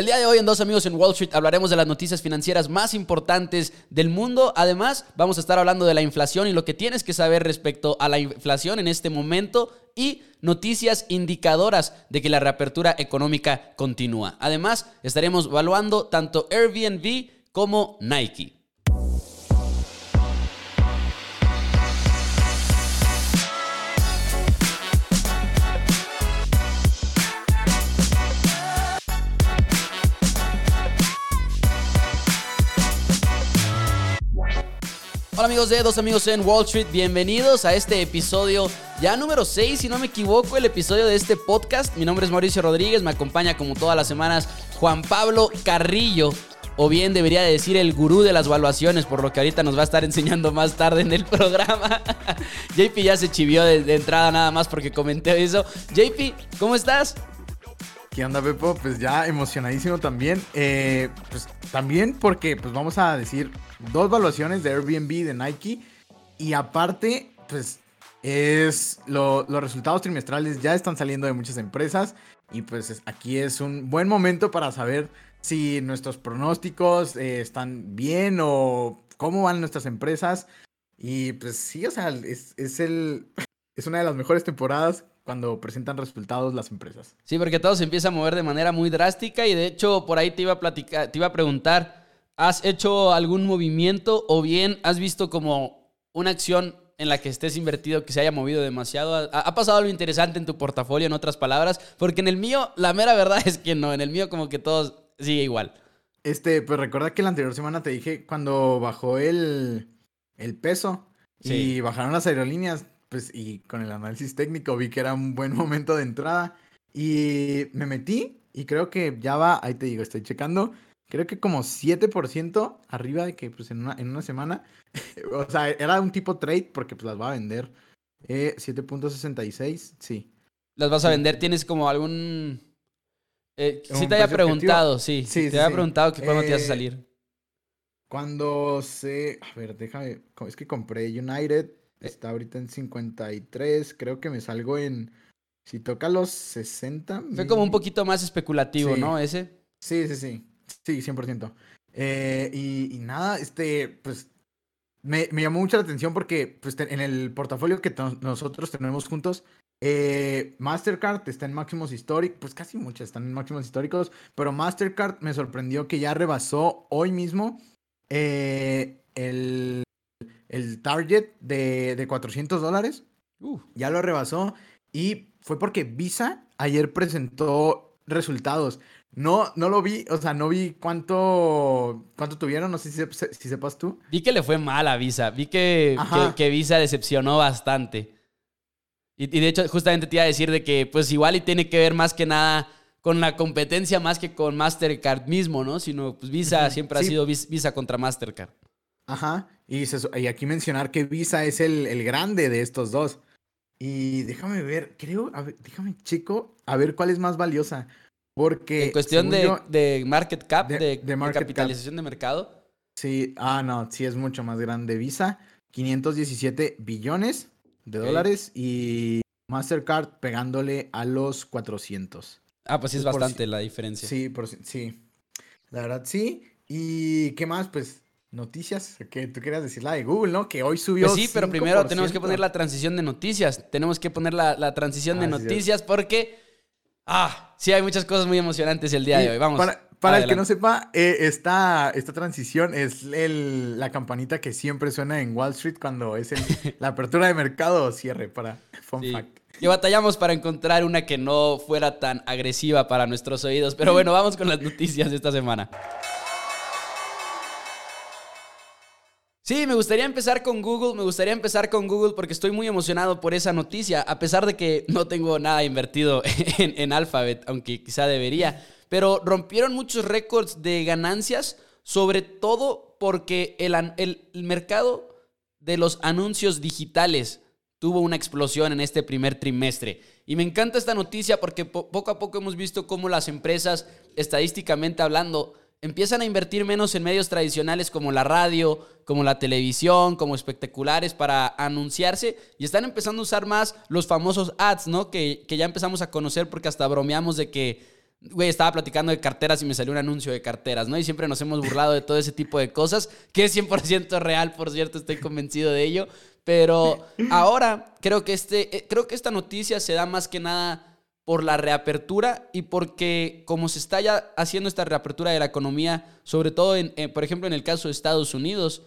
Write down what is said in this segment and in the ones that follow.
El día de hoy en Dos Amigos en Wall Street hablaremos de las noticias financieras más importantes del mundo. Además, vamos a estar hablando de la inflación y lo que tienes que saber respecto a la inflación en este momento y noticias indicadoras de que la reapertura económica continúa. Además, estaremos evaluando tanto Airbnb como Nike. Hola amigos de Dos Amigos en Wall Street, bienvenidos a este episodio ya número 6, si no me equivoco, el episodio de este podcast. Mi nombre es Mauricio Rodríguez, me acompaña como todas las semanas Juan Pablo Carrillo, o bien debería decir el gurú de las valuaciones, por lo que ahorita nos va a estar enseñando más tarde en el programa. JP ya se chivió de, entrada nada más porque comenté eso. JP, ¿cómo estás? ¿Qué onda, Pepo? Pues ya emocionadísimo también. Eh, pues también porque pues vamos a decir dos evaluaciones de Airbnb, de Nike. Y aparte, pues es los resultados trimestrales ya están saliendo de muchas empresas. Y pues aquí es un buen momento para saber si nuestros pronósticos eh, están bien o cómo van nuestras empresas. Y pues sí, o sea, es, es, el, es una de las mejores temporadas cuando presentan resultados las empresas. Sí, porque todo se empieza a mover de manera muy drástica y de hecho por ahí te iba a platicar, te iba a preguntar ¿Has hecho algún movimiento o bien has visto como una acción en la que estés invertido que se haya movido demasiado? ¿Ha, pasado algo interesante en tu portafolio, en otras palabras? Porque en el mío, la mera verdad es que no. En el mío, como que todo sigue igual. Este, pues recuerda que la anterior semana te dije cuando bajó el, el peso y bajaron las aerolíneas, pues y con el análisis técnico vi que era un buen momento de entrada y me metí y creo que ya va, ahí te digo, estoy checando creo que como 7% arriba de que pues en una, en una semana, o sea, era un tipo trade porque pues las va a vender. Eh, 7.66, sí. ¿Las vas a vender? ¿Tienes como algún... Eh, sí te había preguntado, sí. sí. Te había preguntado que cuándo te ibas a eh, salir. Cuando se... A ver, déjame... Es que compré United. Eh. Está ahorita en 53. Creo que me salgo en... Si toca los 60... Fue como un poquito más especulativo, ¿no? Ese. Sí, sí, sí. Sí, 100%. Eh, y, nada, este, pues me, llamó mucho la atención porque pues, en el portafolio que nosotros tenemos juntos, eh, Mastercard está en máximos históricos, pues casi muchas están en máximos históricos, pero Mastercard me sorprendió que ya rebasó hoy mismo eh, el, el, target de, de 400 dólares. Ya lo rebasó y fue porque Visa ayer presentó resultados. No, no lo vi, o sea, no vi cuánto, cuánto tuvieron, no sé si, si sepas tú. Vi que le fue mal a Visa, vi que, que, Visa decepcionó bastante. Y, de hecho, justamente te iba a decir de que, pues igual y tiene que ver más que nada con la competencia más que con Mastercard mismo, ¿no? Sino, pues Visa siempre ha sido Visa contra Mastercard. Ajá, y, y aquí mencionar que Visa es el, el, grande de estos dos. Y déjame ver, creo, a ver, déjame chico, a ver cuál es más valiosa. Porque. En cuestión de, market cap, de, capitalización de mercado. Sí, ah, no, sí es mucho más grande. Visa, 517 billones de dólares y Mastercard pegándole a los 400. Ah, pues sí es bastante la diferencia. Sí, por, sí. La verdad, sí. ¿Y qué más? Pues noticias, que tú querías decir la de Google, ¿no? Que hoy subió. Pues sí, pero primero tenemos que poner la transición de noticias. Tenemos que poner la, transición de noticias porque Ah, sí, hay muchas cosas muy emocionantes el día de hoy. Vamos. Para, el que no sepa, eh, esta, transición es la campanita que siempre suena en Wall Street cuando es la apertura de mercado o cierre para fun fact. Y batallamos para encontrar una que no fuera tan agresiva para nuestros oídos. Pero bueno, vamos con las noticias de esta semana. Sí, me gustaría empezar con Google, me gustaría empezar con Google porque estoy muy emocionado por esa noticia, a pesar de que no tengo nada invertido en, Alphabet, aunque quizá debería. Pero rompieron muchos récords de ganancias, sobre todo porque el, mercado de los anuncios digitales tuvo una explosión en este primer trimestre. Y me encanta esta noticia porque poco a poco hemos visto cómo las empresas, estadísticamente hablando, empiezan a invertir menos en medios tradicionales como la radio, como la televisión, como espectaculares para anunciarse y están empezando a usar más los famosos ads, ¿no? Que, ya empezamos a conocer porque hasta bromeamos de que güey, estaba platicando de carteras y me salió un anuncio de carteras, ¿no? Y siempre nos hemos burlado de todo ese tipo de cosas, que es 100% real, por cierto, estoy convencido de ello. Pero ahora creo que, este, eh, creo que esta noticia se da más que nada por la reapertura y porque como se está ya haciendo esta reapertura de la economía, sobre todo, en, eh, por ejemplo, en el caso de Estados Unidos,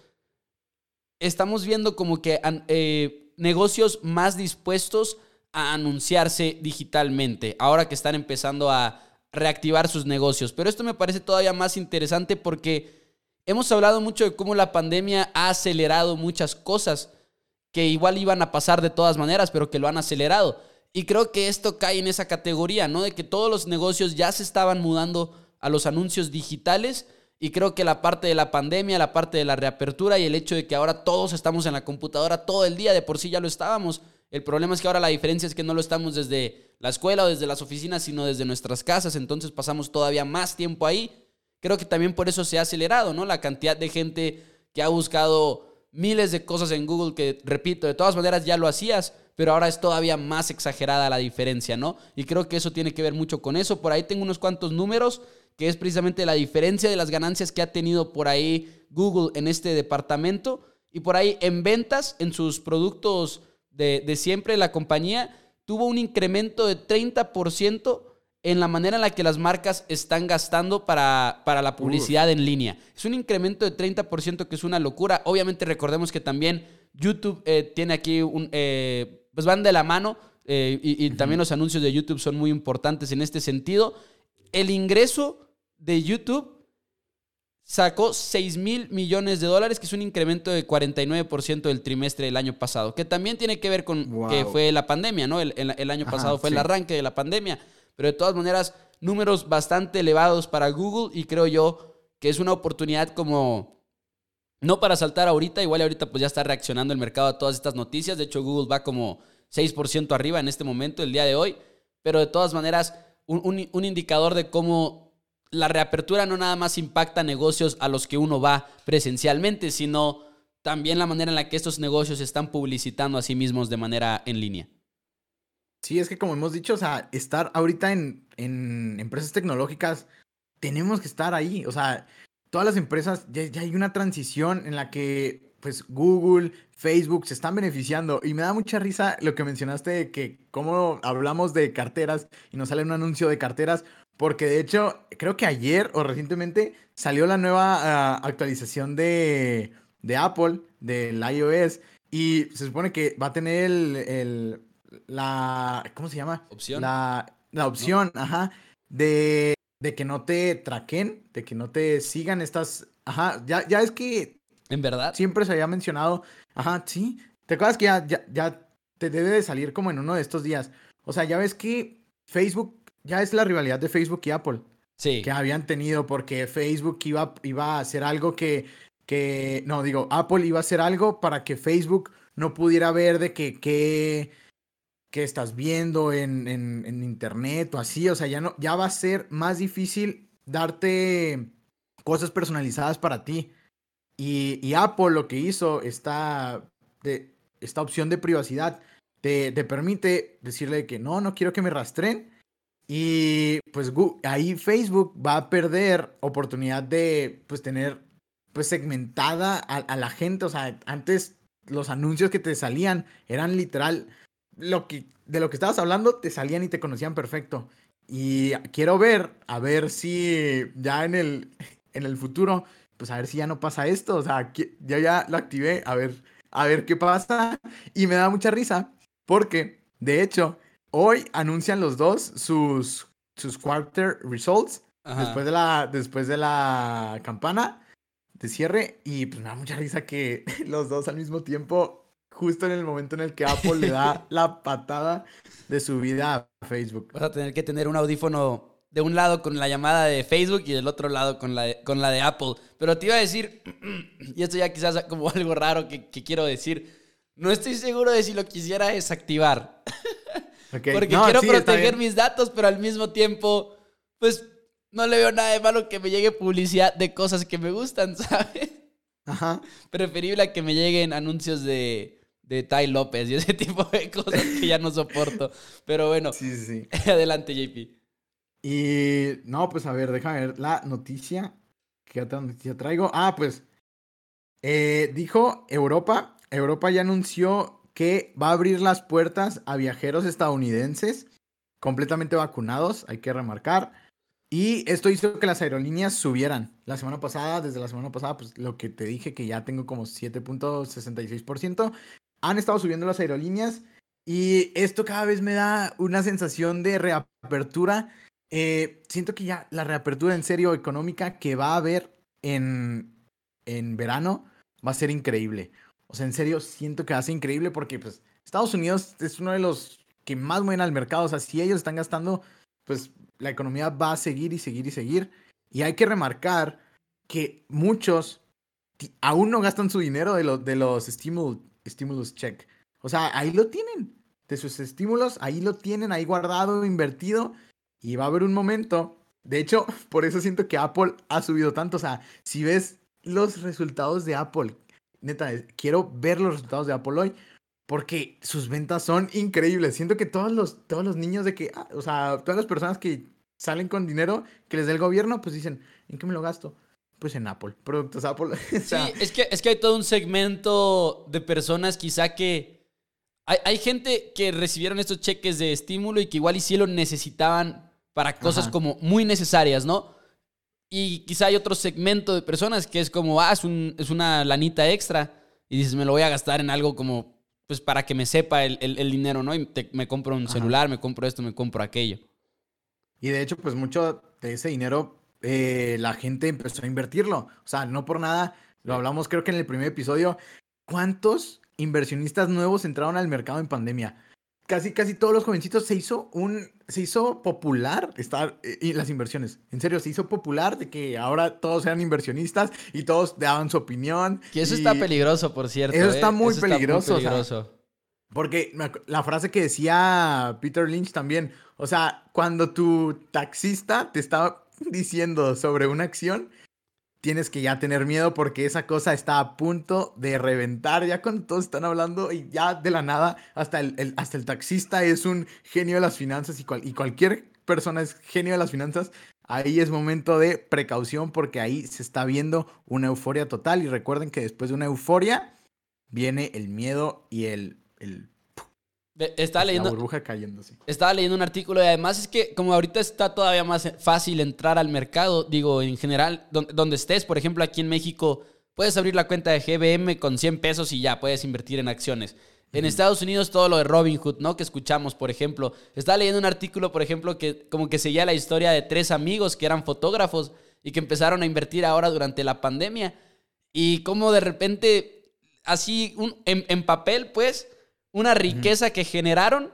estamos viendo como que eh, negocios más dispuestos a anunciarse digitalmente, ahora que están empezando a reactivar sus negocios. Pero esto me parece todavía más interesante porque hemos hablado mucho de cómo la pandemia ha acelerado muchas cosas que igual iban a pasar de todas maneras, pero que lo han acelerado. Y creo que esto cae en esa categoría, ¿no? De que todos los negocios ya se estaban mudando a los anuncios digitales y creo que la parte de la pandemia, la parte de la reapertura y el hecho de que ahora todos estamos en la computadora todo el día, de por sí ya lo estábamos. El problema es que ahora la diferencia es que no lo estamos desde la escuela o desde las oficinas, sino desde nuestras casas, entonces pasamos todavía más tiempo ahí. Creo que también por eso se ha acelerado, ¿no? La cantidad de gente que ha buscado miles de cosas en Google que, repito, de todas maneras ya lo hacías, pero ahora es todavía más exagerada la diferencia, ¿no? Y creo que eso tiene que ver mucho con eso. Por ahí tengo unos cuantos números, que es precisamente la diferencia de las ganancias que ha tenido por ahí Google en este departamento. Y por ahí en ventas, en sus productos de, de siempre, la compañía tuvo un incremento de 30% en la manera en la que las marcas están gastando para, para la publicidad en línea. Es un incremento de 30% que es una locura. Obviamente recordemos que también YouTube eh, tiene aquí un... Eh, pues van de la mano eh, y, también los anuncios de YouTube son muy importantes en este sentido. El ingreso de YouTube sacó 6 mil millones de dólares, que es un incremento de 49% del trimestre del año pasado, que también tiene que ver con que fue la pandemia, ¿no? El, año pasado fue el arranque de la pandemia. Pero de todas maneras, números bastante elevados para Google y creo yo que es una oportunidad como... No para saltar ahorita, igual ahorita pues ya está reaccionando el mercado a todas estas noticias. De hecho, Google va como 6% arriba en este momento, el día de hoy. Pero de todas maneras, un, indicador de cómo la reapertura no nada más impacta negocios a los que uno va presencialmente, sino también la manera en la que estos negocios están publicitando a sí mismos de manera en línea. Sí, es que como hemos dicho, o sea, estar ahorita en, en empresas tecnológicas, tenemos que estar ahí. O sea, todas las empresas, ya, hay una transición en la que pues Google, Facebook se están beneficiando. Y me da mucha risa lo que mencionaste de que cómo hablamos de carteras y nos sale un anuncio de carteras. Porque de hecho, creo que ayer o recientemente salió la nueva ah, actualización de, de Apple, del iOS. Y se supone que va a tener el la, ¿cómo se llama? Opción. La, opción, ajá, de, de que no te traquen, de que no te sigan estas, ajá, ya, ya es que... ¿En verdad? Siempre se había mencionado, ajá, sí, ¿te acuerdas que ya, ya, ya te debe de salir como en uno de estos días? O sea, ya ves que Facebook, ya es la rivalidad de Facebook y Apple. Sí. Que habían tenido porque Facebook iba, iba a hacer algo que, que, no, digo, Apple iba a hacer algo para que Facebook no pudiera ver de que, que que estás viendo en, en, internet o así. O sea, ya, no, ya va a ser más difícil darte cosas personalizadas para ti. Y, y Apple lo que hizo, esta, esta opción de privacidad, te, te, permite decirle que no, no quiero que me rastren. Y pues ahí Facebook va a perder oportunidad de pues tener pues segmentada a, a la gente. O sea, antes los anuncios que te salían eran literal lo que, de lo que estabas hablando te salían y te conocían perfecto. Y quiero ver, a ver si ya en el, en el futuro, pues a ver si ya no pasa esto. O sea, yo ya lo activé, a ver, a ver qué pasa. Y me da mucha risa porque, de hecho, hoy anuncian los dos sus, sus quarter results después de, la, después de la campana de cierre. Y pues me da mucha risa que los dos al mismo tiempo justo en el momento en el que Apple le da la patada de su vida a Facebook. Vas a tener que tener un audífono de un lado con la llamada de Facebook y del otro lado con la de, con la de Apple. Pero te iba a decir, y esto ya quizás como algo raro que, quiero decir, no estoy seguro de si lo quisiera desactivar. Porque quiero proteger mis datos, pero al mismo tiempo, pues no le veo nada de malo que me llegue publicidad de cosas que me gustan, ¿sabes? Ajá. Preferible a que me lleguen anuncios de de Tai López y ese tipo de cosas que ya no soporto. Pero bueno, sí, sí, adelante, JP. Y no, pues a ver, déjame ver la noticia. ¿Qué otra noticia traigo? Ah, pues eh, dijo Europa, Europa ya anunció que va a abrir las puertas a viajeros estadounidenses completamente vacunados, hay que remarcar. Y esto hizo que las aerolíneas subieran. La semana pasada, desde la semana pasada, pues lo que te dije que ya tengo como 7.66%, han estado subiendo las aerolíneas y esto cada vez me da una sensación de reapertura. Eh, siento que ya la reapertura en serio económica que va a haber en, en verano va a ser increíble. O sea, en serio, siento que va a ser increíble porque pues Estados Unidos es uno de los que más mueven al mercado. O sea, si ellos están gastando, pues la economía va a seguir y seguir y seguir. Y hay que remarcar que muchos aún no gastan su dinero de, de los stimulus check. O sea, ahí lo tienen. De sus estímulos, ahí lo tienen, ahí guardado, invertido. Y va a haber un momento. De hecho, por eso siento que Apple ha subido tanto. O sea, si ves los resultados de Apple, neta, quiero ver los resultados de Apple hoy. Porque sus ventas son increíbles. Siento que todos los, todos los niños de que, ah, o sea, todas las personas que salen con dinero que les dé el gobierno, pues dicen, ¿en qué me lo gasto? Pues en Apple, productos Apple. sí, es que, es que hay todo un segmento de personas quizá que... Hay, hay, gente que recibieron estos cheques de estímulo y que igual y sí lo necesitaban para cosas como muy necesarias, ¿no? Y quizá hay otro segmento de personas que es como, ah, es, un, es una lanita extra y dices, me lo voy a gastar en algo como, pues para que me sepa el, el, dinero, ¿no? Y me compro un celular, me compro esto, me compro aquello. Y de hecho, pues mucho de ese dinero eh, la gente empezó a invertirlo. O sea, no por nada, lo hablamos creo que en el primer episodio. ¿Cuántos inversionistas nuevos entraron al mercado en pandemia? casi, casi todos los jovencitos se hizo un, se hizo popular estar, eh, y las inversiones. En serio, se hizo popular de que ahora todos eran inversionistas y todos daban su opinión. Y eso está peligroso, por cierto. Eso, está, ¿eh? muy peligroso, porque la frase que decía Peter Lynch también, o sea, cuando tu taxista te está diciendo sobre una acción, tienes que ya tener miedo porque esa cosa está a punto de reventar. Ya cuando todos están hablando y ya de la nada, hasta el, hasta el taxista es un genio de las finanzas y, y cualquier persona es genio de las finanzas. Ahí es momento de precaución porque ahí se está viendo una euforia total. Y recuerden que después de una euforia viene el miedo y el estaba leyendo. La burbuja cayéndose. Estaba leyendo un artículo y además es que, como ahorita está todavía más fácil entrar al mercado, digo, en general, donde, estés, por ejemplo, aquí en México, puedes abrir la cuenta de GBM con 100 pesos y ya puedes invertir en acciones. En Estados Unidos, todo lo de Robinhood, ¿no? Que escuchamos, por ejemplo. Estaba leyendo un artículo, por ejemplo, que como que seguía la historia de tres amigos que eran fotógrafos y que empezaron a invertir ahora durante la pandemia. Y como de repente, así, un, en papel, pues una riqueza que generaron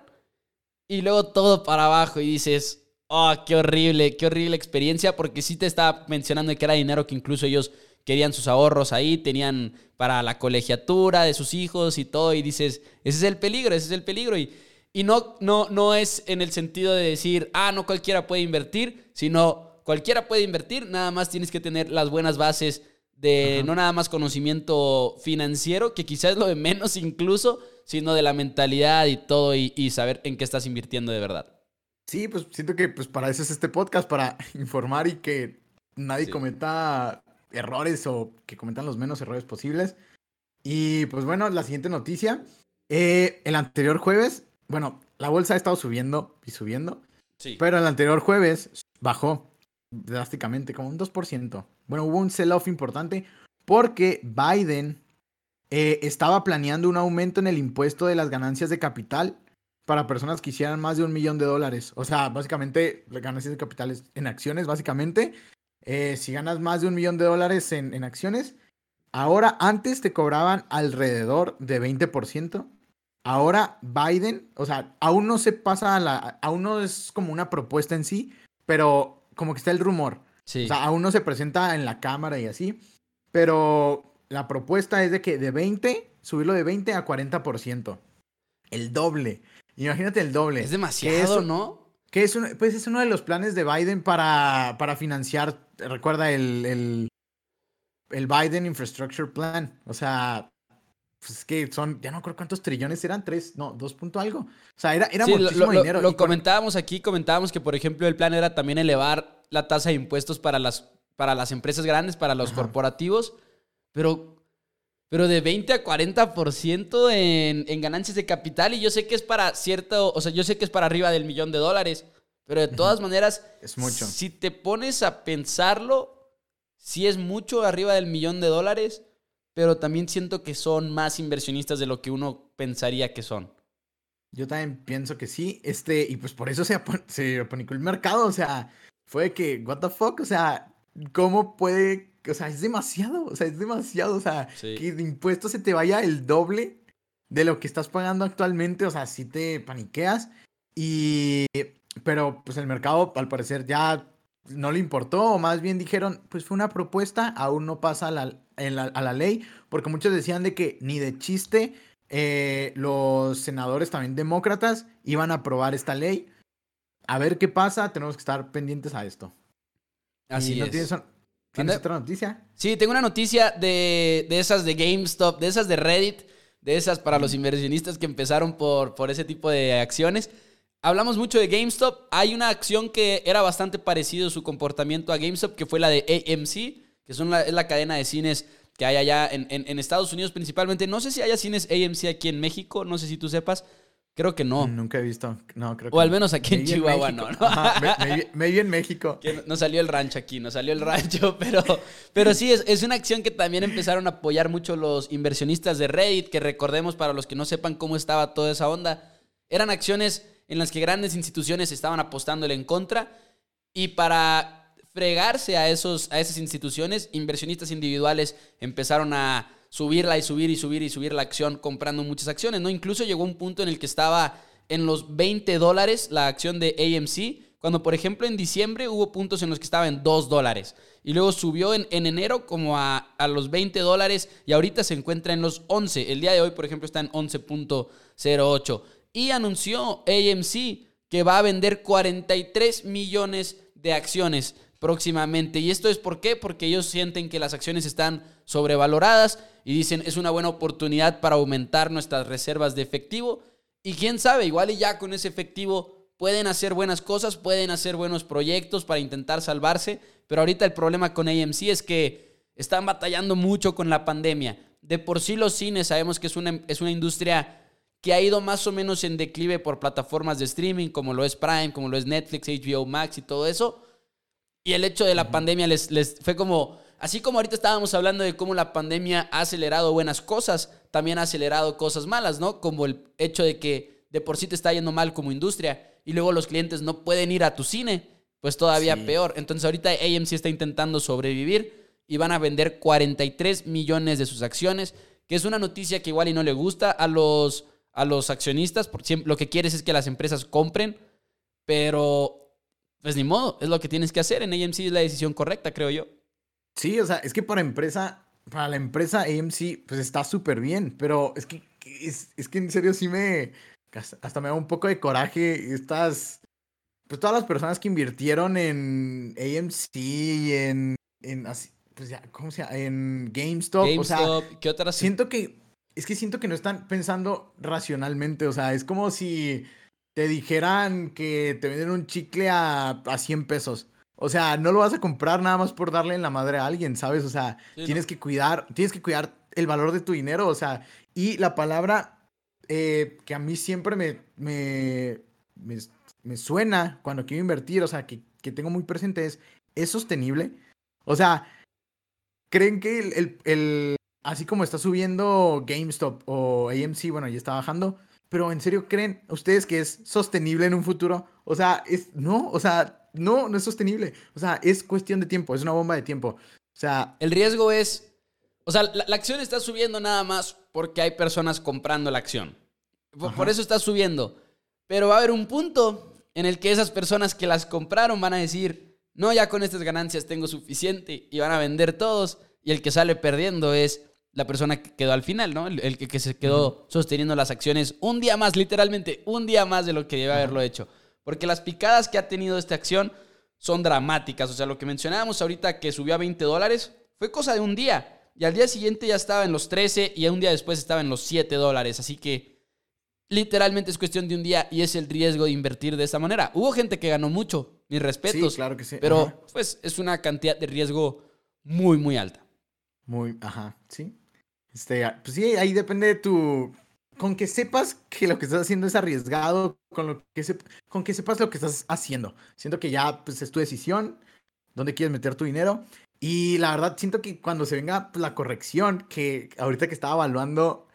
y luego todo para abajo y dices, oh, qué horrible, qué horrible experiencia, porque sí te estaba mencionando que era dinero que incluso ellos querían sus ahorros ahí, tenían para la colegiatura de sus hijos y todo, y dices, ese es el peligro, ese es el peligro. Y, y no, no, no es en el sentido de decir, ah, no cualquiera puede invertir, sino cualquiera puede invertir, nada más tienes que tener las buenas bases de no nada más conocimiento financiero, que quizás es lo de menos incluso, sino de la mentalidad y todo y, saber en qué estás invirtiendo de verdad. Sí, pues siento que pues para eso es este podcast, para informar y que nadie cometa errores o que cometan los menos errores posibles. Y pues bueno, la siguiente noticia. Eh, el anterior jueves, bueno, la bolsa ha estado subiendo y subiendo. Sí. Pero el anterior jueves bajó drásticamente, como un 2%. Bueno, hubo un sell-off importante porque Biden eh, estaba planeando un aumento en el impuesto de las ganancias de capital para personas que hicieran más de un millón de dólares. O sea, básicamente, ganancias de capital en acciones, básicamente. Eh, si ganas más de un millón de dólares en, en acciones, ahora antes te cobraban alrededor de 20%. Ahora Biden, o sea, aún no se pasa a la, aún no es como una propuesta en sí, pero como que está el rumor. Sí. O sea, aún no se presenta en la cámara y así. Pero la propuesta es de que de 20, subirlo de 20 a 40%. El doble. Imagínate el doble. Es demasiado, ¿no? Que es pues es uno de los planes de Biden para, para financiar, recuerda, el, el, el Biden Infrastructure Plan. O sea, pues es que son, ya no creo cuántos trillones eran, tres, no, dos punto algo. O sea, era, era muchísimo lo, dinero. Lo, comentábamos aquí, comentábamos que, por ejemplo, el plan era también elevar la tasa de impuestos para las, para las empresas grandes, para los corporativos, pero, pero de 20 a 40% en, en ganancias de capital, y yo sé que es para cierto, o sea, yo sé que es para arriba del millón de dólares, pero de todas maneras, es mucho. Si te pones a pensarlo, sí es mucho arriba del millón de dólares pero también siento que son más inversionistas de lo que uno pensaría que son. Yo también pienso que sí, este, y pues por eso se, se apanicó el mercado, o sea, fue que, what the fuck, o sea, ¿cómo puede, o sea, es demasiado, o sea, es demasiado, o sea, que de impuestos se te vaya el doble de lo que estás pagando actualmente, o sea, si te paniqueas, y, pero pues el mercado al parecer ya no le importó, o más bien dijeron, pues fue una propuesta, aún no pasa a la, a la ley, porque muchos decían de que ni de chiste eh, los senadores también demócratas iban a aprobar esta ley. A ver qué pasa, tenemos que estar pendientes a esto. Así es. ¿Tienes, ¿tienes otra noticia? Sí, tengo una noticia de, de, esas de GameStop, de esas de Reddit, de esas para los inversionistas que empezaron por, por ese tipo de acciones. Hablamos mucho de GameStop. Hay una acción que era bastante parecido su comportamiento a GameStop, que fue la de AMC, que son la, es la cadena de cines que hay allá en, en, Estados Unidos principalmente. No sé si haya cines AMC aquí en México, no sé si tú sepas. Creo que no. Nunca he visto. No, creo que O al menos aquí en Chihuahua, no. me, vi en México. Que no salió el rancho aquí, no salió el rancho, pero, pero sí, es, es, una acción que también empezaron a apoyar mucho los inversionistas de Reddit, que recordemos para los que no sepan cómo estaba toda esa onda, eran acciones en las que grandes instituciones estaban apostándole en contra y para fregarse a, esos, a esas instituciones, inversionistas individuales empezaron a subirla y subir y subir y subir la acción comprando muchas acciones, ¿no? Incluso llegó un punto en el que estaba en los 20 dólares la acción de AMC, cuando por ejemplo en diciembre hubo puntos en los que estaba en 2 dólares. Y luego subió en, en enero como a, a, los 20 dólares y ahorita se encuentra en los 11. El día de hoy, por ejemplo, está en 11.08 y anunció AMC que va a vender 43 millones de acciones próximamente. ¿Y esto es por qué? Porque ellos sienten que las acciones están sobrevaloradas y dicen es una buena oportunidad para aumentar nuestras reservas de efectivo. Y quién sabe, igual y ya con ese efectivo pueden hacer buenas cosas, pueden hacer buenos proyectos para intentar salvarse, pero ahorita el problema con AMC es que están batallando mucho con la pandemia. De por sí los cines sabemos que es una, es una industria que ha ido más o menos en declive por plataformas de streaming como lo es Prime, como lo es Netflix, HBO Max y todo eso. Y el hecho de la pandemia les, les fue como, así como ahorita estábamos hablando de cómo la pandemia ha acelerado buenas cosas, también ha acelerado cosas malas, ¿no? Como el hecho de que de por sí te está yendo mal como industria y luego los clientes no pueden ir a tu cine, pues todavía peor. Entonces ahorita AMC está intentando sobrevivir y van a vender 43 millones de sus acciones, que es una noticia que igual y no le gusta a los a los accionistas, porque lo que quieres es que las empresas compren, pero pues ni modo, es lo que tienes que hacer. En AMC es la decisión correcta, creo yo. Sí, o sea, es que para empresa, para la empresa AMC, pues está súper bien, pero es que, es, que en serio sí me, hasta me da un poco de coraje estas, pues todas las personas que invirtieron en AMC y en, en así, pues ya, ¿cómo se llama? En GameStop. GameStop, o sea, ¿qué otras? Siento que es que siento que no están pensando racionalmente. O sea, es como si te dijeran que te venden un chicle a, a 100 pesos. O sea, no lo vas a comprar nada más por darle en la madre a alguien, ¿sabes? O sea, tienes que cuidar, tienes que cuidar el valor de tu dinero. O sea, y la palabra eh, que a mí siempre me, me, me, suena cuando quiero invertir, o sea, que, que tengo muy presente es, ¿es sostenible? O sea, ¿creen que el, así como está subiendo GameStop o AMC, bueno, ya está bajando, pero en serio creen ustedes que es sostenible en un futuro? O sea, es no, o sea, no, no es sostenible. O sea, es cuestión de tiempo, es una bomba de tiempo. O sea, el riesgo es, o sea, la, acción está subiendo nada más porque hay personas comprando la acción. Por, eso está subiendo. Pero va a haber un punto en el que esas personas que las compraron van a decir, no, ya con estas ganancias tengo suficiente y van a vender todos. Y el que sale perdiendo es la persona que quedó al final, ¿no? El, que, se quedó sosteniendo las acciones un día más, literalmente un día más de lo que debe haberlo hecho. Porque las picadas que ha tenido esta acción son dramáticas. O sea, lo que mencionábamos ahorita que subió a 20 dólares fue cosa de un día. y al día siguiente ya estaba en los 13 y un día después estaba en los 7 dólares. Así que literalmente es cuestión de un día y es el riesgo de invertir de esta manera. Hubo gente que ganó mucho, mis respetos. Sí, claro que sí. Pero Ajá. pues es una cantidad de riesgo muy, muy alta. Muy, ajá, sí. Este, pues sí, ahí depende de tu. Con que sepas que lo que estás haciendo es arriesgado, con, lo que sep- con que sepas lo que estás haciendo. Siento que ya pues, es tu decisión, dónde quieres meter tu dinero. Y la verdad, siento que cuando se venga pues, la corrección, que ahorita que estaba evaluando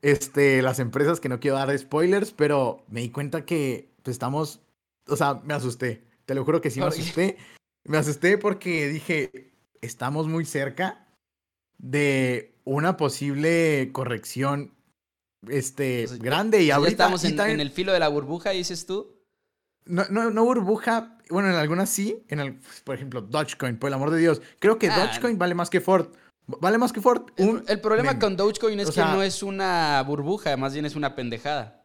este, las empresas, que no quiero dar spoilers, pero me di cuenta que pues, estamos. O sea, me asusté. Te lo juro que sí me asusté. Me asusté porque dije, estamos muy cerca de una posible corrección este, O sea, ya- grande. Y ya ahorita estamos y en, también- en el filo de la burbuja, dices tú. no, no, no burbuja, bueno, en algunas sí, en el, por ejemplo, Dogecoin, por el amor de Dios. Creo que Ah. Dogecoin vale más que Ford. Vale más que Ford. El, un el problema con Dogecoin es O que no es una burbuja, más bien es una pendejada.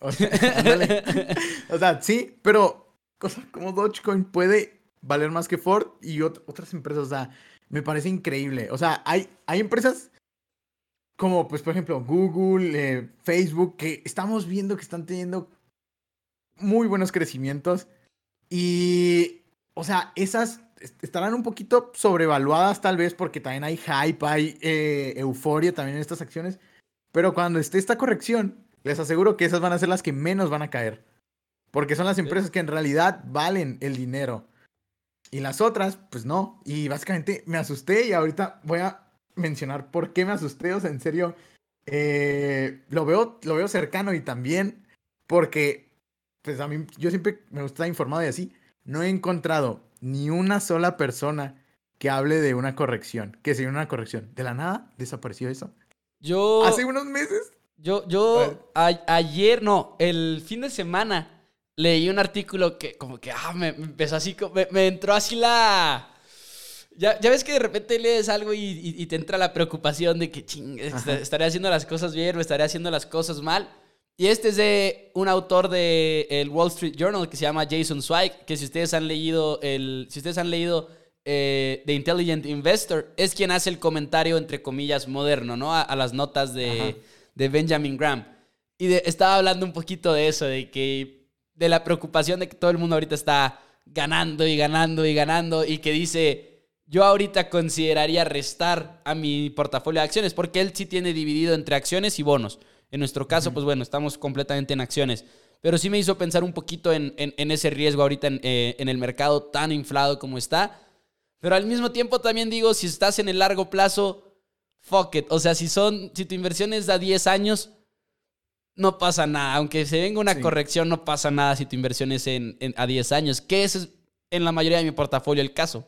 O sea, ándale. O sea, sí, pero cosas como Dogecoin puede valer más que Ford y ot- otras empresas. O sea, me parece increíble. O sea, hay, hay empresas como, pues, por ejemplo, Google, eh, Facebook, que estamos viendo que están teniendo muy buenos crecimientos. Y, o sea, esas est- estarán un poquito sobrevaluadas tal vez porque también hay hype, hay eh, euforia también en estas acciones. Pero cuando esté esta corrección, les aseguro que esas van a ser las que menos van a caer. Porque son las empresas que en realidad valen el dinero. Y las otras, pues no. Y básicamente me asusté y ahorita voy a mencionar por qué me asusté. O sea, en serio, eh, lo, veo, lo veo cercano y también porque, pues a mí, yo siempre me gusta informado y así. No he encontrado ni una sola persona que hable de una corrección, que sea una corrección. De la nada desapareció eso. Yo. Hace unos meses. Yo, yo a- ayer, no, el fin de semana leí un artículo que como que ah, me, me empezó así, me entró así la... Ya, ya ves que de repente lees algo y, y- y te entra la preocupación de que ching, estaré haciendo las cosas bien o estaré haciendo las cosas mal. Y este es de un autor de el Wall Street Journal que se llama Jason Zweig, que si ustedes han leído el, si ustedes han leído eh, The Intelligent Investor, es quien hace el comentario entre comillas moderno, ¿no? A, a las notas de, de Benjamin Graham. Y de- estaba hablando un poquito de eso, de que de la preocupación de que todo el mundo ahorita está ganando y ganando y ganando y que dice, yo ahorita consideraría restar a mi portafolio de acciones porque él sí tiene dividido entre acciones y bonos. En nuestro caso, pues bueno, estamos completamente en acciones. Pero sí me hizo pensar un poquito en, en- en ese riesgo ahorita en, eh, en el mercado tan inflado como está. Pero al mismo tiempo también digo, si estás en el largo plazo, fuck it. O sea, si son, si tu inversión es a 10 años, no pasa nada. Aunque se venga una Sí. corrección, no pasa nada si tu inversión es en, en- a 10 años. Que ese es en la mayoría de mi portafolio el caso.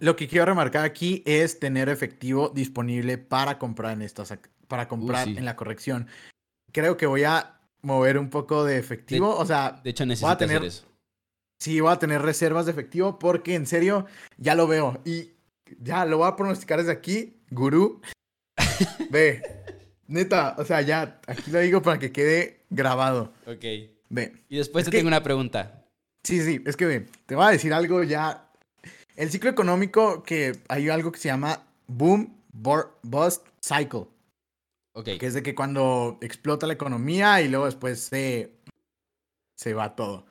Lo que quiero remarcar aquí es tener efectivo disponible para comprar en estas para comprar sí. en la corrección. Creo que voy a mover un poco de efectivo, o sea, De hecho, necesito tener- hacer eso. sí voy a tener reservas de efectivo porque en serio ya lo veo y ya lo voy a pronosticar desde aquí, gurú. Ve, neta, o sea, ya aquí lo digo para que quede grabado. Ok. Ve, Y después Es te que- tengo una pregunta. Sí, sí, es que ve, te voy a decir algo ya. El ciclo económico, que hay algo que se llama boom, bust cycle, Ok. que es de que cuando explota la economía y luego después se, se va todo.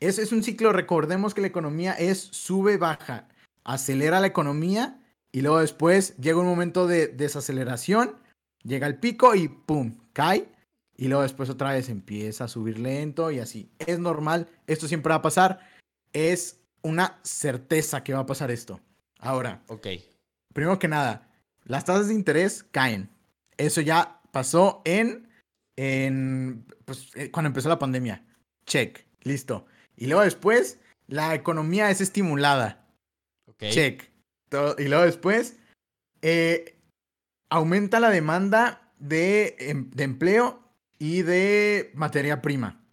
Ese es un ciclo, recordemos que la economía es sube, baja, acelera la economía y luego después llega un momento de desaceleración, llega el pico y pum, cae y luego después otra vez empieza a subir lento y así. Es normal, esto siempre va a pasar. Es una certeza que va a pasar esto. Ahora, Ok. primero que nada, las tasas de interés caen. Eso ya pasó en, en pues, eh, cuando empezó la pandemia. Check, listo. Y luego después, la economía es estimulada. Check. Y luego después, eh, aumenta la demanda de, em- de empleo y de materia prima.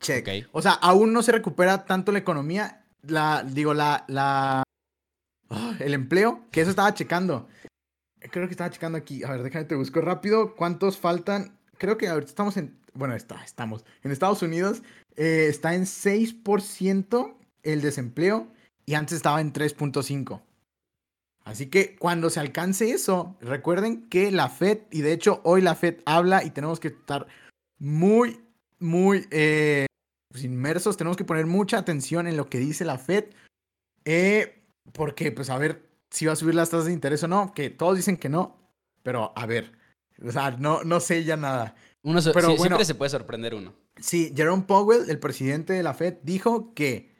Check. O sea, aún no se recupera tanto la economía, la, digo, la, la, el empleo, que eso estaba checando. Creo que estaba checando aquí. A ver, déjame te busco rápido. ¿Cuántos faltan? Creo que ahorita estamos en, bueno, está, estamos en Estados Unidos. eh, está en 6% el desempleo y antes estaba en 3.5. Así que cuando se alcance eso, recuerden que la Fed, y de hecho hoy la Fed habla y tenemos que estar muy, muy eh, pues, inmersos, tenemos que poner mucha atención en lo que dice la Fed, eh, porque pues a ver si va a subir las tasas de interés o no, que todos dicen que no, pero a ver, o sea, no, no sé ya nada. Uno pero siempre se puede sorprender uno. Sí, Jerome Powell, el presidente de la Fed, dijo que,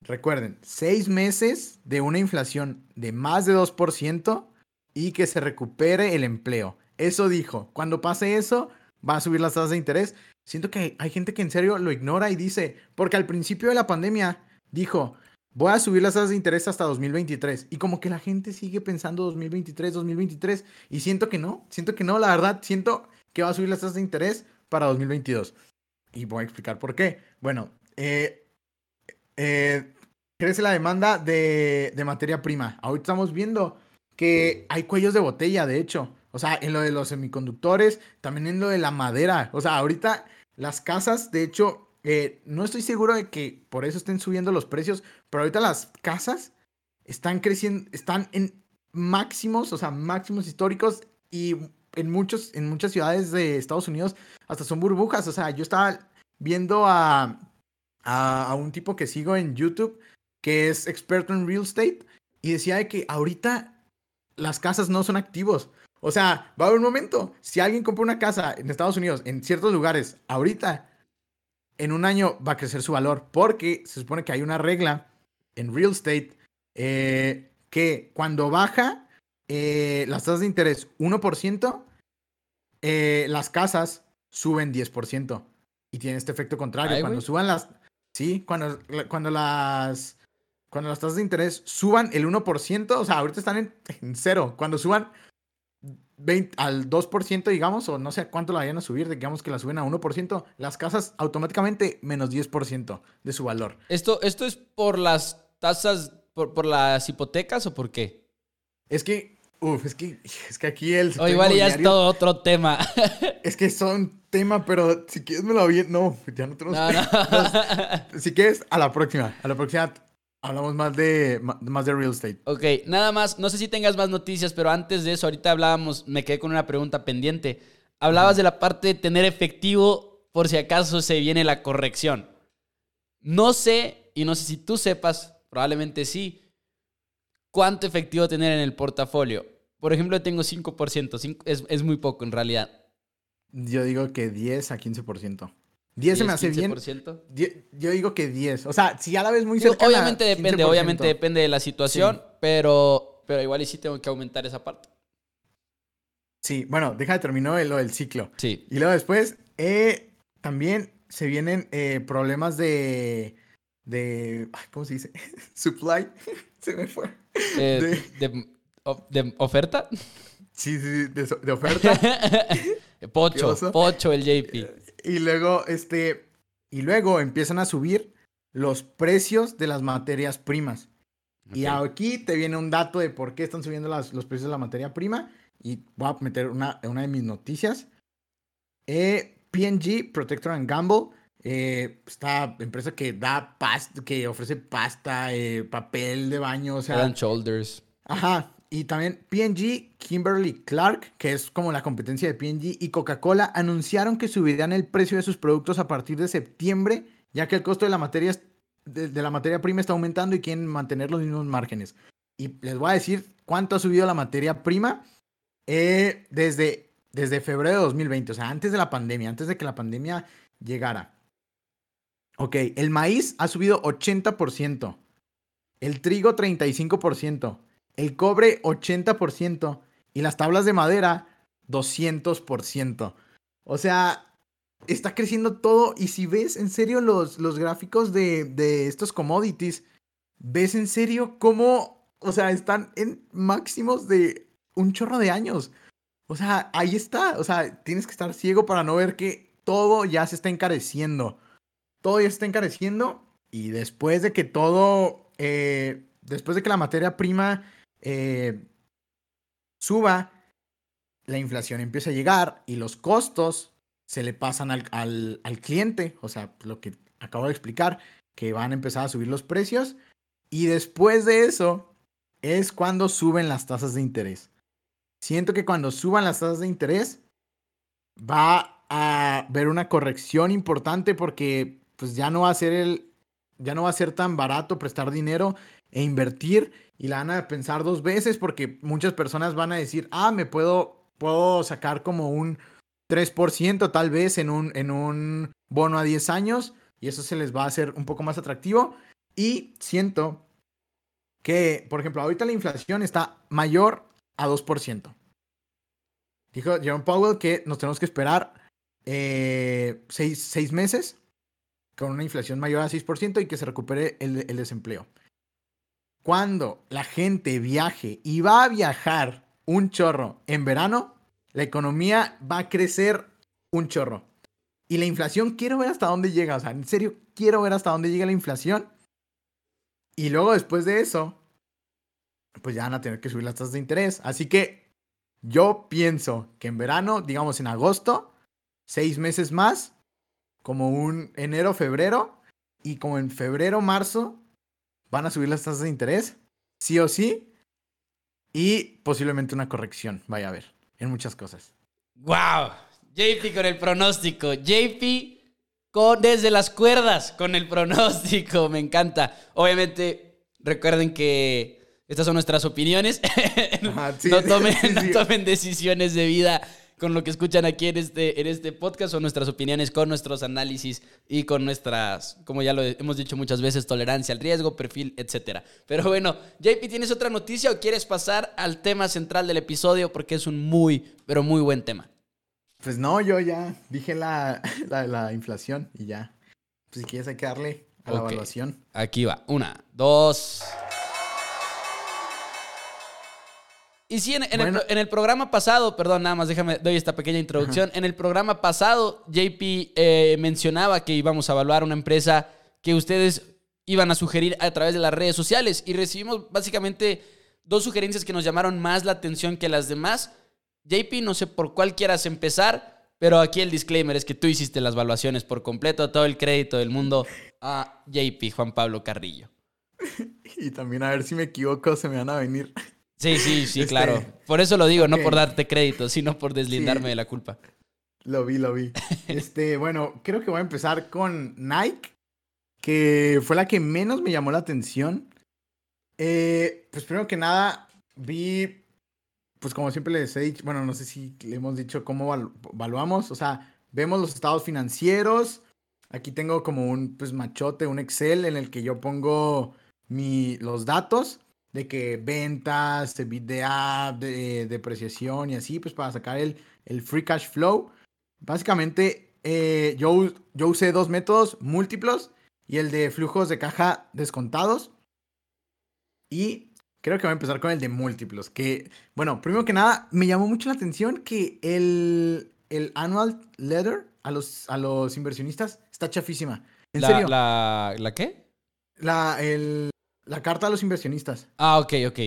recuerden, seis meses de una inflación de más de 2% y que se recupere el empleo. Eso dijo. Cuando pase eso, va a subir las tasas de interés. Siento que hay gente que en serio lo ignora y dice, porque al principio de la pandemia dijo, voy a subir las tasas de interés hasta 2023. Y como que la gente sigue pensando 2023, 2023. Y siento que no, siento que no, la verdad, siento que va a subir las tasas de interés para 2022. Y voy a explicar por qué. Bueno, eh, eh, crece la demanda de, de materia prima. Ahorita estamos viendo que hay cuellos de botella, de hecho. O sea, en lo de los semiconductores, también en lo de la madera. O sea, ahorita las casas, de hecho, eh, no estoy seguro de que por eso estén subiendo los precios, pero ahorita las casas están creciendo, están en máximos, o sea, máximos históricos y en, muchos, en muchas ciudades de Estados Unidos hasta son burbujas. O sea, yo estaba viendo a, a, un tipo que sigo en YouTube que es experto en real estate y decía de que ahorita las casas no son activos. O sea, va a haber un momento, si alguien compra una casa en Estados Unidos, en ciertos lugares, ahorita, en un año va a crecer su valor, porque se supone que hay una regla en real estate eh, que cuando baja eh, las tasas de interés 1%, eh, las casas suben 10%. Y tiene este efecto contrario. cuando suban las. Sí, cuando, cuando las. Cuando las tasas de interés suban el 1%, o sea, ahorita están en, cero. Cuando suban 20, al 2%, digamos, o no sé cuánto la vayan a subir, digamos que la suben a 1%, las casas automáticamente menos 10% de su valor. ¿Esto, ¿Esto es por las tasas, por, por las hipotecas o por qué? Es que Uf, es que, es que aquí el. O igual ya es todo otro tema. Es que son tema, pero si quieres me lo vi. No, ya no tenemos. No, si quieres, a la próxima. A la próxima hablamos más de, más de real estate. Ok, nada más. No sé si tengas más noticias, pero antes de eso, ahorita hablábamos, me quedé con una pregunta pendiente. Hablabas de la parte de tener efectivo por si acaso se viene la corrección. No sé, y no sé si tú sepas, probablemente sí cuánto efectivo tener en el portafolio. Por ejemplo, tengo 5%, es, es muy poco en realidad. Yo digo que 10 a 15%. 10 se me hace 15%? bien. Yo digo que 10. O sea, si ya la ves muy cerca. Obviamente depende, obviamente depende de la situación, pero, pero igual y sí tengo que aumentar esa parte. Sí, bueno, deja de terminar lo del ciclo. Sí. Y luego después, eh, también se vienen eh, problemas de, de. ¿Cómo se dice? Supply. se me fue. Eh, de, oferta? Sí, sí, de, oferta. Pocho, Pocho el JP. Y luego, este, y luego empiezan a subir los precios de las materias primas. Y aquí te viene un dato de por qué están subiendo los precios de la materia prima. Y voy a meter una, una de mis noticias. Eh, PNG, Protector and Gamble, eh, esta empresa que da pasta, que ofrece pasta, eh, papel de baño, o sea. Shoulders. Ajá. Y también PNG, Kimberly Clark, que es como la competencia de PNG, y Coca-Cola anunciaron que subirían el precio de sus productos a partir de septiembre, ya que el costo de la materia, de, la materia prima está aumentando y quieren mantener los mismos márgenes. Y les voy a decir cuánto ha subido la materia prima eh, desde, desde febrero de 2020, o sea, antes de la pandemia, antes de que la pandemia llegara. Ok, el maíz ha subido 80%, el trigo 35%, el cobre 80% y las tablas de madera 200%. O sea, está creciendo todo y si ves en serio los, los gráficos de, de estos commodities, ves en serio cómo, o sea, están en máximos de un chorro de años. O sea, ahí está. O sea, tienes que estar ciego para no ver que todo ya se está encareciendo todo ya está encareciendo y después de que todo, eh, después de que la materia prima eh, suba, la inflación empieza a llegar y los costos se le pasan al, al, cliente, o sea, lo que acabo de explicar, que van a empezar a subir los precios y después de eso, es cuando suben las tasas de interés. Siento que cuando suban las tasas de interés va a haber una corrección importante porque pues ya no va a ser el ya no va a ser tan barato prestar dinero e invertir y la van a pensar dos veces porque muchas personas van a decir, "Ah, me puedo puedo sacar como un 3% tal vez en un en un bono a 10 años y eso se les va a hacer un poco más atractivo y siento que, por ejemplo, ahorita la inflación está mayor a 2%. Dijo Jerome Powell que nos tenemos que esperar eh, seis, meses con una inflación mayor a 6% y que se recupere el desempleo. Cuando la gente viaje y va a viajar un chorro en verano, la economía va a crecer un chorro. Y la inflación, quiero ver hasta dónde llega. O sea, en serio, quiero ver hasta dónde llega la inflación. Y luego después de eso, pues ya van a tener que subir las tasas de interés. Así que yo pienso que en verano, digamos en agosto, seis meses más, como un enero, febrero, y como en febrero, marzo, van a subir las tasas de interés, sí o sí, y posiblemente una corrección, vaya a haber, en muchas cosas. ¡Wow! JP con el pronóstico. JP con, desde las cuerdas con el pronóstico. Me encanta. Obviamente, recuerden que estas son nuestras opiniones. no, tomen, decisiones de vida con lo que escuchan aquí en este, en este podcast. Son nuestras opiniones con nuestros análisis y con nuestras, como ya lo hemos dicho muchas veces, tolerancia al riesgo, perfil, etc. Pero bueno, JP, ¿tienes otra noticia o quieres pasar al tema central del episodio? Porque es un muy, pero muy buen tema. Pues no, yo ya dije la, la, inflación y ya. Pues si quieres hay que darle a la evaluación. Aquí va. Una, dos. Y sí, en, el, programa pasado, perdón, nada más déjame, doy esta pequeña introducción. En el programa pasado, JP eh, mencionaba que íbamos a evaluar una empresa que ustedes iban a sugerir a través de las redes sociales y recibimos básicamente dos sugerencias que nos llamaron más la atención que las demás. JP, no sé por cuál quieras empezar, pero aquí el disclaimer es que tú hiciste las evaluaciones por completo, todo el crédito del mundo a JP, Juan Pablo Carrillo. Y también a ver si me equivoco, se me van a venir. Sí, sí, sí, este, claro. Por eso lo digo, no por darte crédito, sino por deslindarme de la culpa. Lo vi, lo vi. Este, bueno, creo que voy a empezar con Nike, que fue la que menos me llamó la atención. Eh, pues primero que nada, vi pues como siempre les he dicho, bueno, no sé si le hemos dicho cómo evaluamos, o sea, vemos los estados financieros, aquí tengo como un pues machote, un Excel en el que yo pongo mi, los datos de que ventas, EBITDA, de, depreciación y así, pues para sacar el, el free cash flow. Básicamente, eh, yo, yo usé dos métodos múltiplos y el de flujos de caja descontados. Y creo que voy a empezar con el de múltiplos. Que, bueno, primero que nada, me llamó mucho la atención que el, el annual letter a los, a los inversionistas está chafísima. ¿En la, serio? La, ¿La qué? La, el, la carta a los inversionistas. Ah, ok, ok.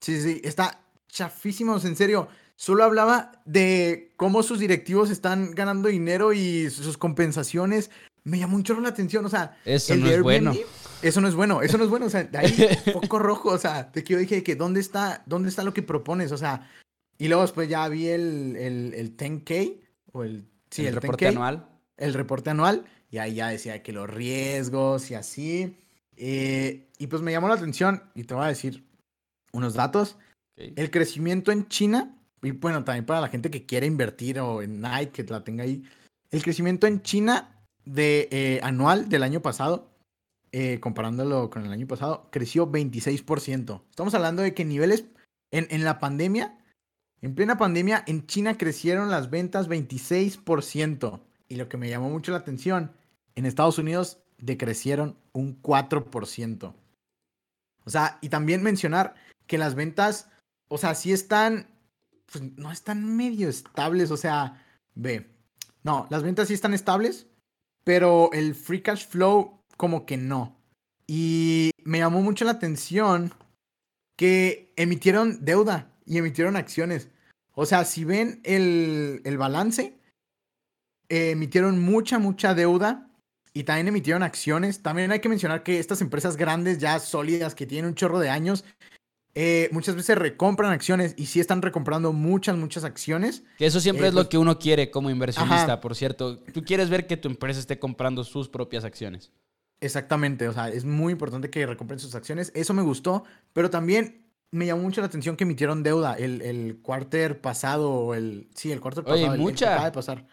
Sí, sí, está chafísimos, en serio. Solo hablaba de cómo sus directivos están ganando dinero y sus compensaciones. Me llamó mucho la atención, o sea, eso no es bueno. Eso no es bueno, eso no es bueno, o sea, de ahí poco rojo, o sea, te quiero dije que dónde está, dónde está lo que propones, o sea, y luego después ya vi el, el, el 10K, o el, sí, el, reporte anual. El reporte anual, y ahí ya decía que los riesgos y así, eh, y pues me llamó la atención, y te voy a decir unos datos, el crecimiento en China, y bueno, también para la gente que quiere invertir o en Nike, que la tenga ahí, el crecimiento en China de eh, anual del año pasado eh, comparándolo con el año pasado, creció 26%. Estamos hablando de que niveles en, en la pandemia, en plena pandemia, en China crecieron las ventas 26%. Y lo que me llamó mucho la atención, en Estados Unidos decrecieron un 4%. O sea, y también mencionar que las ventas, o sea, sí están, pues no están medio estables, o sea, ve, no, las ventas sí están estables, pero el free cash flow como que no. Y me llamó mucho la atención que emitieron deuda y emitieron acciones. O sea, si ven el, balance, emitieron mucha, mucha deuda y también emitieron acciones. También hay que mencionar que estas empresas grandes, ya sólidas, que tienen un chorro de años, eh, muchas veces recompran acciones y sí están recomprando muchas, muchas acciones. Que eso siempre Eh, es lo pues- que uno quiere como inversionista, Ajá. por cierto. Tú quieres ver que tu empresa esté comprando sus propias acciones. Exactamente, o sea, es muy importante que recompren sus acciones. Eso me gustó, pero también me llamó mucho la atención que emitieron deuda el, el quarter pasado, o el, sí, el quarter Oye, pasado. el que mucha. acaba de pasar.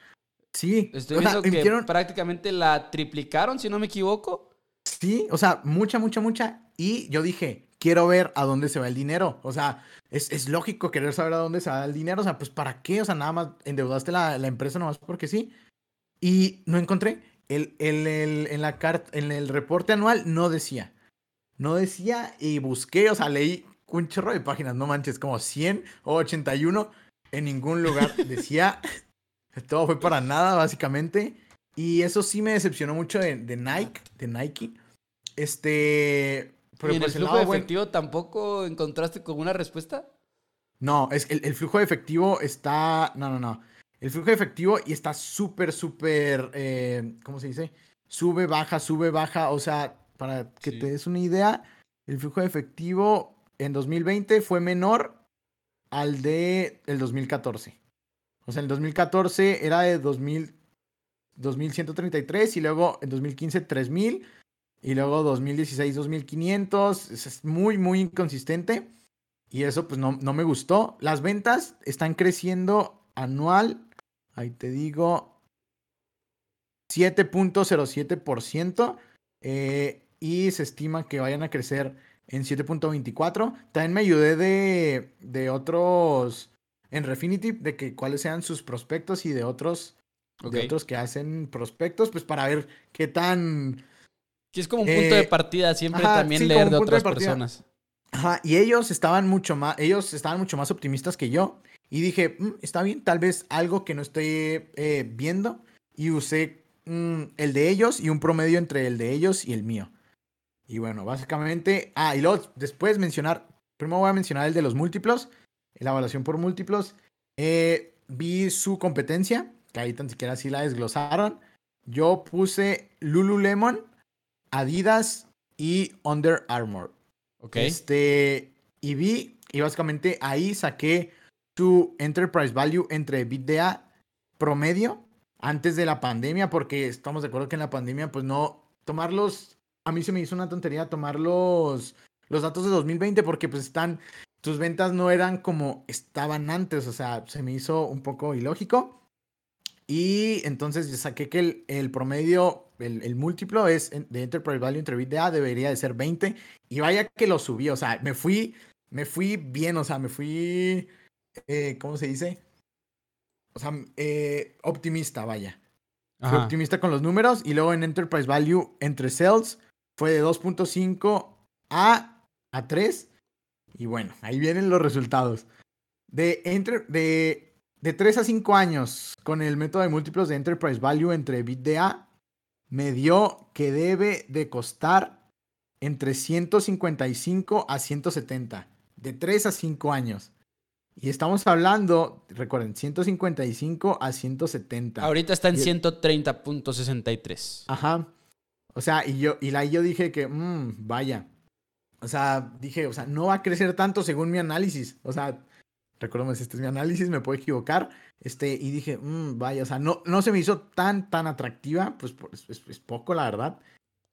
Sí, Estoy o sea, que prácticamente la triplicaron, si no me equivoco. sí, o sea, mucha, mucha, mucha. Y yo dije, quiero ver a dónde se va el dinero. O sea, es, es lógico querer saber a dónde se va el dinero. O sea, pues ¿para qué? O sea, nada más endeudaste la, la empresa nomás porque sí. Y no encontré. El, el, el- en, la carta, en el reporte anual no decía. No decía y busqué, o sea, leí un chorro de páginas, no manches, como 100 o 81. En ningún lugar decía. Todo fue para nada, básicamente. Y eso sí me decepcionó mucho de, de Nike, de Nike. Este. Pero ¿Y en el flujo lado de bueno- efectivo tampoco encontraste con una respuesta? No, es el, el flujo de efectivo está. No, no, no. El flujo de efectivo y está súper, súper. eh, ¿Cómo se dice? Sube, baja, sube, baja. O sea, para que Sí. te des una idea, el flujo de efectivo en 2020 fue menor al de el 2014. O sea, en 2014 era de 2000, 2133 y luego en 2015 3000 y luego 2016 2500. Es muy, muy inconsistente. Y eso pues no, no me gustó. Las ventas están creciendo anual. Ahí te digo. 7.07%. eh, y se estima que vayan a crecer en 7.24. También me ayudé de, de otros en Refinitiv, de que cuáles sean sus prospectos y de otros, de otros que hacen prospectos, pues para ver qué tan Que es como un punto Eh, de partida, siempre ajá, también sí, leer de otras personas. Ajá, y ellos estaban mucho más, ellos estaban mucho más optimistas que yo. Y dije, "Mm, está bien, tal vez algo que no estoy eh, viendo. Y usé mm, el de ellos y un promedio entre el de ellos y el mío. Y bueno, básicamente. Ah, y luego después mencionar. Primero voy a mencionar el de los múltiplos. La evaluación por múltiplos. Eh, vi su competencia, que ahí tan siquiera sí la desglosaron. Yo puse Lululemon, Adidas y Under Armour. Ok. Este, y vi, y básicamente ahí saqué su enterprise value entre EBITDA promedio antes de la pandemia, porque estamos de acuerdo que en la pandemia, pues no, tomarlos, a mí se me hizo una tontería tomar los, los datos de 2020, porque pues están, tus ventas no eran como estaban antes, o sea, se me hizo un poco ilógico. Y entonces yo saqué que el, el promedio, el, el múltiplo es de Enterprise Value entre EBITDA debería de ser 20. Y vaya que lo subí, o sea, me fui, me fui bien, o sea, me fui, eh, ¿cómo se dice? O sea, eh, optimista, vaya. Fui optimista con los números y luego en Enterprise Value entre sales fue de 2.5 a, a 3. Y bueno, ahí vienen los resultados. De, de 3 a 5 años con el método de múltiplos de Enterprise Value entre EBITDA, me dio que debe de costar entre 155 a 170. De 3 a 5 años. Y estamos hablando, recuerden, 155 a 170. Ahorita está en Y- 130.63. Ajá. O sea, y yo, y la, yo dije que, mm, vaya. O sea, dije, o sea, no va a crecer tanto según mi análisis. O sea, recuérdame si este es mi análisis, me puedo equivocar. Este, y dije, mm, vaya, o sea, no, no se me hizo tan, tan atractiva, pues es, es- poco, la verdad.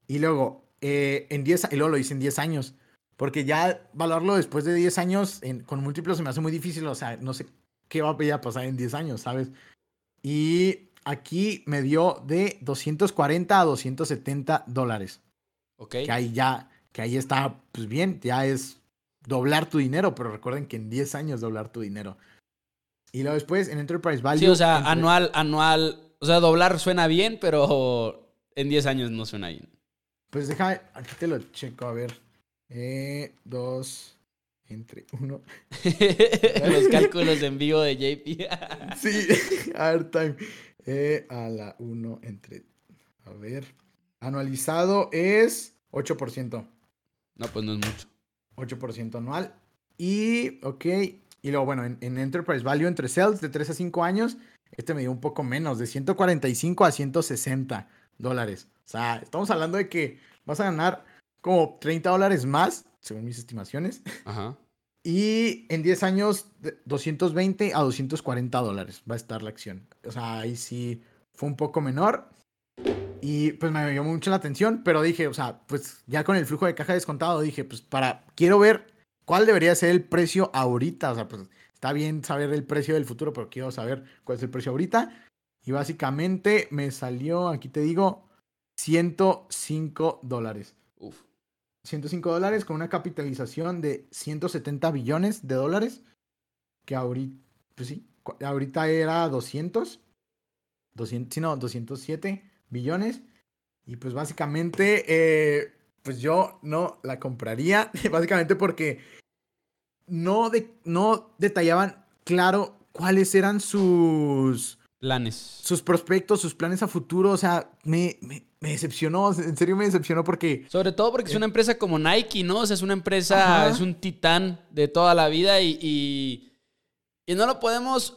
Y luego, eh, en 10, a- y luego lo hice en 10 años. Porque ya valorarlo después de 10 años en- con múltiplos se me hace muy difícil. O sea, no sé qué va a pasar en 10 años, ¿sabes? Y aquí me dio de 240 a 270 dólares. Ok. Que ahí ya, que ahí está, pues bien, ya es doblar tu dinero, pero recuerden que en 10 años doblar tu dinero. Y luego después en Enterprise Value. Sí, o sea, entre- anual, anual. O sea, doblar suena bien, pero en 10 años no suena bien. Pues deja, aquí te lo checo, a ver. Eh, dos entre uno. Los cálculos en vivo de JP. Sí, a ver, time. Eh, a la 1 entre. A ver. Anualizado es 8%. No, pues no es mucho. 8% anual. Y, ok. Y luego, bueno, en, en Enterprise Value entre sales de 3 a 5 años, este me dio un poco menos, de 145 a 160 dólares. O sea, estamos hablando de que vas a ganar como 30 dólares más, según mis estimaciones, Ajá. Y en 10 años, 220 a 240 dólares va a estar la acción. O sea, ahí sí fue un poco menor. Y pues me llamó mucho la atención, pero dije, o sea, pues ya con el flujo de caja descontado, dije, pues para, quiero ver cuál debería ser el precio ahorita. O sea, pues está bien saber el precio del futuro, pero quiero saber cuál es el precio ahorita. Y básicamente me salió, aquí te digo, 105 dólares. Uf. 105 dólares con una capitalización de 170 billones de dólares. Que ahorita, pues sí, ahorita era 200. 200, sí, no, 207 billones. Y pues básicamente, eh, pues yo no la compraría. Básicamente porque no, de, no detallaban claro cuáles eran sus planes. Sus prospectos, sus planes a futuro. O sea, me, me, decepcionó. En serio me decepcionó porque. Sobre todo porque es una empresa como Nike, ¿no? O sea, es una empresa, es un titán de toda la vida y, y, y, no lo podemos,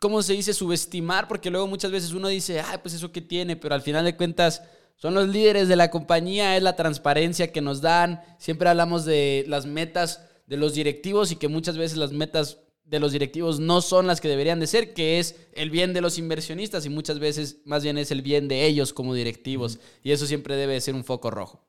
¿cómo se dice? Subestimar, porque luego muchas veces uno dice, ay, pues eso que tiene, pero al final de cuentas. Son los líderes de la compañía, es la transparencia que nos dan. Siempre hablamos de las metas de los directivos y que muchas veces las metas de los directivos no son las que deberían de ser, que es el bien de los inversionistas y muchas veces más bien es el bien de ellos como directivos. Y eso siempre debe ser un foco rojo.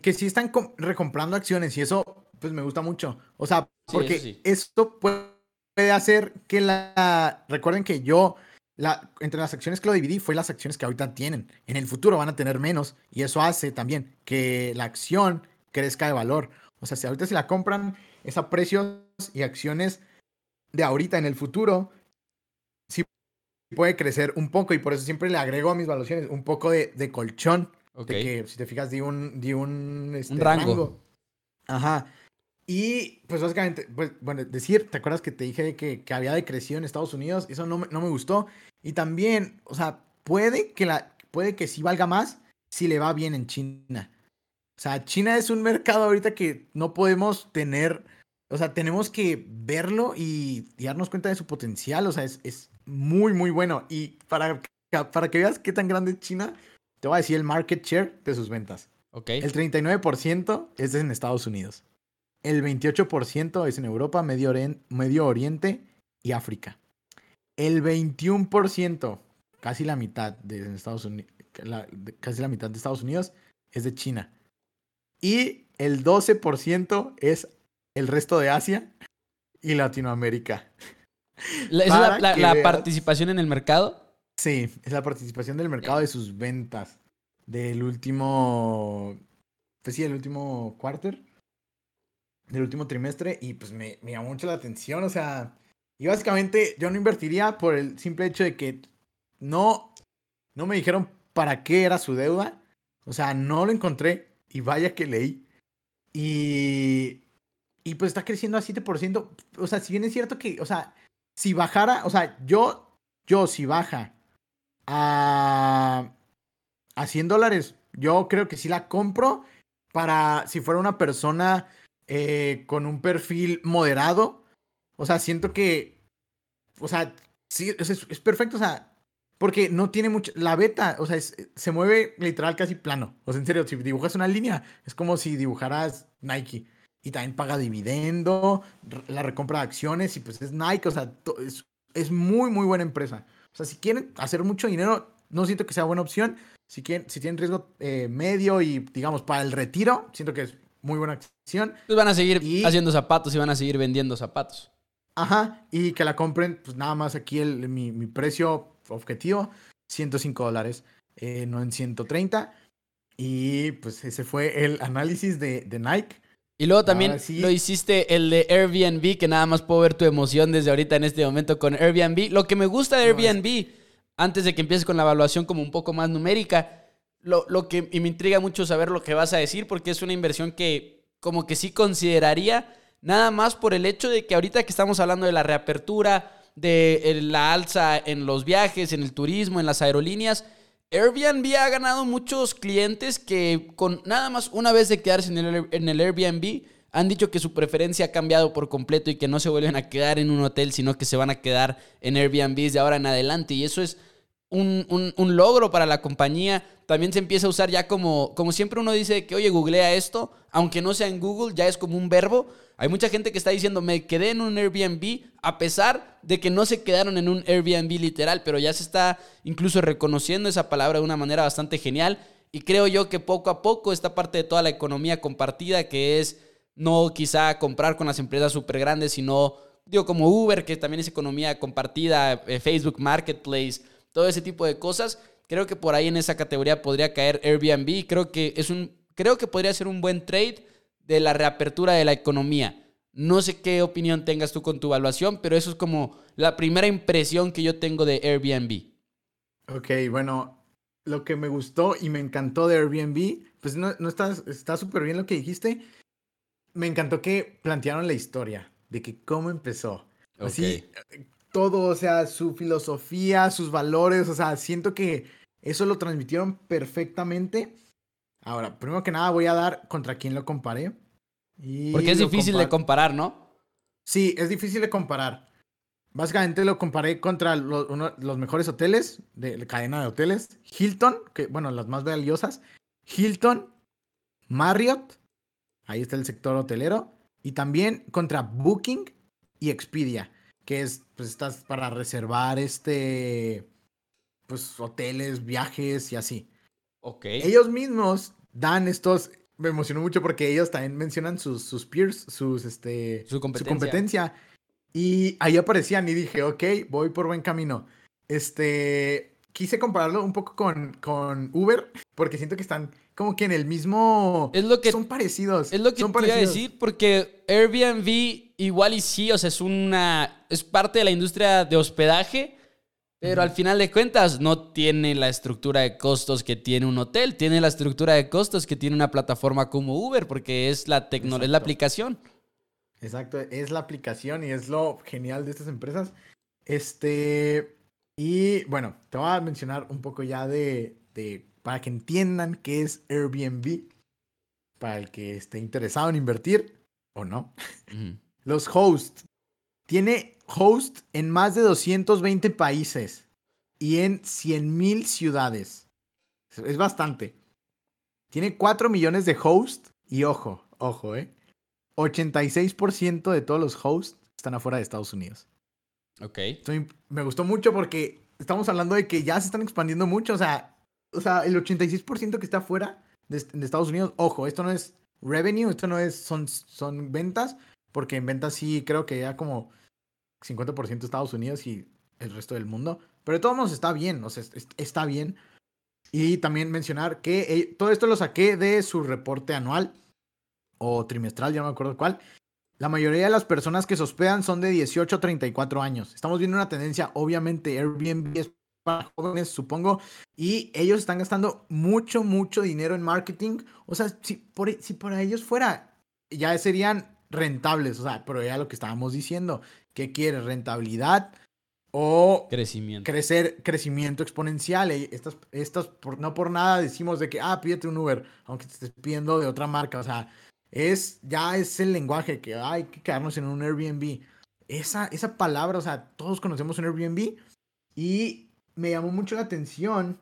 Que sí están recomprando acciones y eso pues me gusta mucho. O sea, porque esto puede hacer que la... Recuerden que yo, la, entre las acciones que lo dividí, fue las acciones que ahorita tienen. En el futuro van a tener menos y eso hace también que la acción crezca de valor. O sea, si ahorita se la compran es a precios y acciones de ahorita en el futuro, sí puede crecer un poco y por eso siempre le agrego a mis valuaciones un poco de, colchón. De que, si te fijas, di un, di un, este, rango. Ajá. Y pues básicamente, pues, bueno, decir, ¿te acuerdas que te dije que, que había decrecido en Estados Unidos? Eso no, no me gustó. Y también, o sea, puede que, la, puede que sí valga más si le va bien en China. O sea, China es un mercado ahorita que no podemos tener o sea, tenemos que verlo y, darnos cuenta de su potencial. O sea, es, muy, muy bueno. Y para, para que veas qué tan grande es China, te voy a decir el market share de sus ventas. Okay. El 39% es en Estados Unidos. El 28% es en Europa, Medio, Medio Oriente y África. El 21%, casi la mitad de Estados Unidos, casi la mitad de Estados Unidos es de China. Y el 12% es el resto de Asia y Latinoamérica. ¿Es la, participación en el mercado? Sí, es la participación del mercado de sus ventas del último, pues sí, el último quarter, del último trimestre y pues me, llamó mucho la atención, o sea, y básicamente yo no invertiría por el simple hecho de que no, no me dijeron para qué era su deuda, o sea, no lo encontré y vaya que leí. Y y pues está creciendo a 7%. O sea, si bien es cierto que, o sea, si bajara, o sea, yo, yo si baja a, a 100 dólares, yo creo que sí la compro para si fuera una persona eh, con un perfil moderado. O sea, siento que, o sea, sí, es, es perfecto, o sea, porque no tiene mucho. La beta, o sea, se mueve literal casi plano. O sea, en serio, si dibujas una línea, es como si dibujaras Nike y también paga dividendo, la recompra de acciones y pues es Nike, o sea, es, es, muy, muy buena empresa. O sea, si quieren hacer mucho dinero, no siento que sea buena opción. Si, quieren, si tienen riesgo eh, medio y, digamos, para el retiro, siento que es muy buena acción. Pues van a seguir haciendo zapatos y van a seguir vendiendo zapatos. Ajá, y que la compren, pues nada más aquí el, mi, mi precio objetivo, 105 dólares, eh, no en 130. Y pues ese fue el análisis de, de Nike. Y luego también lo hiciste el de Airbnb, que nada más puedo ver tu emoción desde ahorita en este momento con Airbnb. Lo que me gusta de Airbnb, antes de que empieces con la evaluación como un poco más numérica, lo, lo que y me intriga mucho saber lo que vas a decir, porque es una inversión que como que sí consideraría, nada más por el hecho de que ahorita que estamos hablando de la reapertura, de la alza en los viajes, en el turismo, en las aerolíneas, Airbnb ha ganado muchos clientes que con nada más una vez de quedarse en el, Airbnb han dicho que su preferencia ha cambiado por completo y que no se vuelven a quedar en un hotel, sino que se van a quedar en Airbnb de ahora en adelante. Y eso es un, un, logro para la compañía. También se empieza a usar ya como, como siempre uno dice que, oye, googlea esto, aunque no sea en Google, ya es como un verbo. Hay mucha gente que está diciendo, me quedé en un Airbnb, a pesar de que no se quedaron en un Airbnb literal, pero ya se está incluso reconociendo esa palabra de una manera bastante genial. Y creo yo que poco a poco esta parte de toda la economía compartida, que es no quizá comprar con las empresas súper grandes, sino, digo, como Uber, que también es economía compartida, eh, Facebook Marketplace, todo ese tipo de cosas. Creo que por ahí en esa categoría podría caer Airbnb. Creo que es un, creo que podría ser un buen trade de la reapertura de la economía. No sé qué opinión tengas tú con tu evaluación, pero eso es como la primera impresión que yo tengo de Airbnb. Ok, bueno, lo que me gustó y me encantó de Airbnb, pues no, no está súper bien lo que dijiste. Me encantó que plantearon la historia de que cómo empezó. Así, todo, o sea, su filosofía, sus valores, o sea, siento que eso lo transmitieron perfectamente. Ahora, primero que nada voy a dar contra quién lo comparé. Porque es difícil de comparar, ¿no? Sí, es difícil de comparar. Básicamente lo comparé contra los mejores hoteles, de la cadena de hoteles. Hilton, que bueno, las más valiosas. Hilton, Marriott, ahí está el sector hotelero. Y también contra Booking y Expedia que es, pues estás para reservar este, pues hoteles, viajes y así. Ok. Ellos mismos dan estos, me emocionó mucho porque ellos también mencionan sus, sus peers, sus, este, su competencia. su competencia. Y ahí aparecían y dije, ok, voy por buen camino. Este, quise compararlo un poco con, con Uber, porque siento que están como que en el mismo... Es lo que... Son parecidos. Es lo que son te iba a decir, porque Airbnb igual y sí, o sea, es una... Es parte de la industria de hospedaje, pero al final de cuentas no tiene la estructura de costos que tiene un hotel, tiene la estructura de costos que tiene una plataforma como Uber, porque es la tecnología, es la aplicación. Exacto, es la aplicación y es lo genial de estas empresas. Este, y bueno, te voy a mencionar un poco ya de, de para que entiendan qué es Airbnb, para el que esté interesado en invertir o no. Los hosts. Tiene host en más de 220 países y en 100.000 ciudades. Es bastante. Tiene 4 millones de hosts y ojo, ojo, ¿eh? 86% de todos los hosts están afuera de Estados Unidos. Ok. me gustó mucho porque estamos hablando de que ya se están expandiendo mucho. O sea, o sea, el 86% que está fuera de, Estados Unidos, ojo, esto no es revenue, esto no es, son, son ventas, porque en ventas sí creo que ya como 50% Estados Unidos y el resto del mundo, pero de todos modos está bien, o sea, está bien. Y también mencionar que eh, todo esto lo saqué de su reporte anual o trimestral, ya no me acuerdo cuál. La mayoría de las personas que se hospedan son de 18 a 34 años. Estamos viendo una tendencia, obviamente Airbnb es para jóvenes, supongo, y ellos están gastando mucho, mucho dinero en marketing. O sea, si por, si por ellos fuera, ya serían rentables, o sea, pero ya lo que estábamos diciendo, ¿qué quiere? ¿Rentabilidad o crecimiento? Crecer, crecimiento exponencial. Estas, estas no por nada decimos de que, ah, pídete un Uber, aunque te estés pidiendo de otra marca, o sea, es, ya es el lenguaje que hay que quedarnos en un Airbnb. Esa, esa palabra, o sea, todos conocemos un Airbnb y me llamó mucho la atención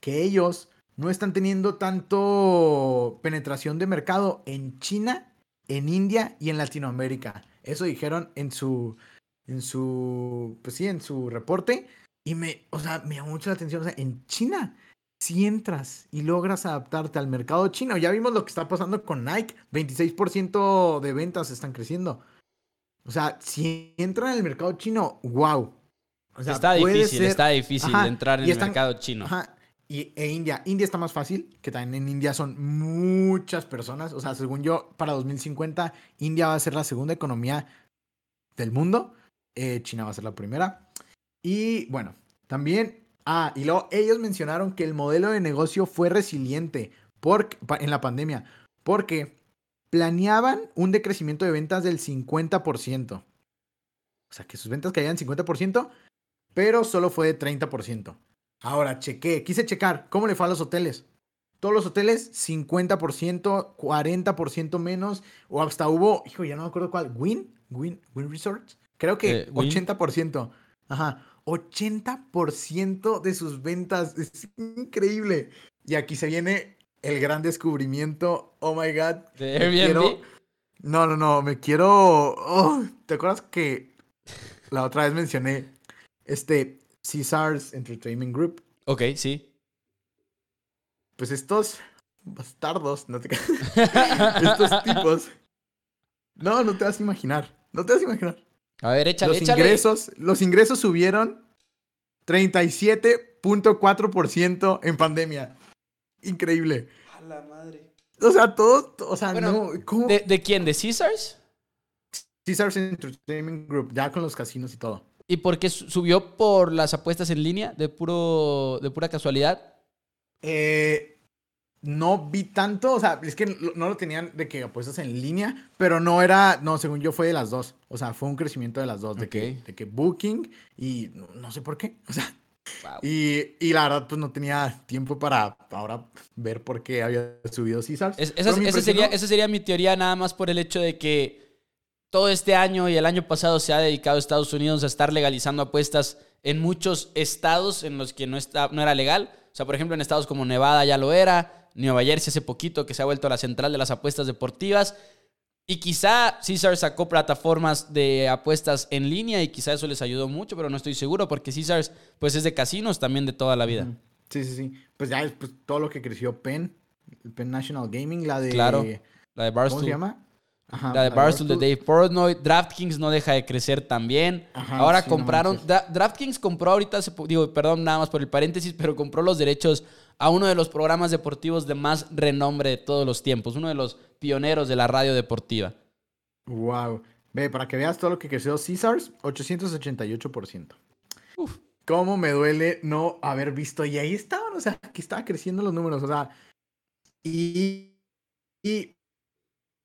que ellos no están teniendo tanto penetración de mercado en China, en India y en Latinoamérica. Eso dijeron en su, en su, pues sí, en su reporte. Y me, o sea, me llamó mucho la atención. O sea, en China, si entras y logras adaptarte al mercado chino, ya vimos lo que está pasando con Nike, 26% de ventas están creciendo. O sea, si entran en el mercado chino, wow, está difícil, está difícil entrar en el mercado chino. Ajá. Y e India, India está más fácil, que también en India son muchas personas. O sea, según yo, para 2050, India va a ser la segunda economía del mundo. Eh, China va a ser la primera. Y bueno, también, ah, y luego ellos mencionaron que el modelo de negocio fue resiliente por, en la pandemia, porque planeaban un decrecimiento de ventas del 50%. O sea, que sus ventas caían 50%, pero solo fue de 30%. Ahora, chequé, quise checar cómo le fue a los hoteles. Todos los hoteles, 50%, 40% menos, o hasta hubo, hijo, ya no me acuerdo cuál, Win, Win, Win Resorts. Creo que 80%. Eh, Ajá, 80% de sus ventas. Es increíble. Y aquí se viene el gran descubrimiento. Oh my god. ¿De Airbnb? No, no, no. Me quiero. Oh, ¿Te acuerdas que la otra vez mencioné este Caesars Entertainment Group? Ok, sí. Pues estos bastardos, no te... estos tipos. No, no te vas a imaginar. No te vas a imaginar. A ver, échale, los échale. Ingresos, los ingresos subieron 37.4% en pandemia. Increíble. A la madre. O sea, todos, o sea, Bueno, no, ¿cómo? ¿De, de quién? ¿De Caesars? Caesars Entertainment Group, ya con los casinos y todo. ¿Y por qué su- subió por las apuestas en línea? ¿De, puro, de pura casualidad? Eh, no vi tanto, o sea, es que no lo tenían de que apuestas en línea, pero no era, no, según yo fue de las dos. O sea, fue un crecimiento de las dos, de, que, de que Booking y no, no sé por qué. O sea, Wow. y, y la verdad, pues no tenía tiempo para ahora ver por qué había subido Caesars. Es- esa, sería, esa sería mi teoría nada más por el hecho de que todo este año y el año pasado se ha dedicado Estados Unidos a estar legalizando apuestas en muchos estados en los que no, está, no era legal. O sea, por ejemplo, en estados como Nevada ya lo era, Nueva Jersey hace poquito que se ha vuelto la central de las apuestas deportivas. Y quizá Caesar sacó plataformas de apuestas en línea y quizá eso les ayudó mucho, pero no estoy seguro porque Caesars pues es de casinos también de toda la vida. Sí, sí, sí. Pues ya pues, todo lo que creció Penn, Penn National Gaming, la de... Claro. La de ¿Cómo Barstool. se llama? Ajá, La de Barstool de Dave Portnoy. DraftKings no deja de crecer también. Ajá, Ahora sí, compraron. Dra- DraftKings compró ahorita, digo, perdón nada más por el paréntesis, pero compró los derechos a uno de los programas deportivos de más renombre de todos los tiempos. Uno de los pioneros de la radio deportiva. Wow. Ve, para que veas todo lo que creció Caesars, 888%. Uf. Cómo me duele no haber visto. Y ahí estaban, o sea, que estaba creciendo los números, o sea. Y. Y.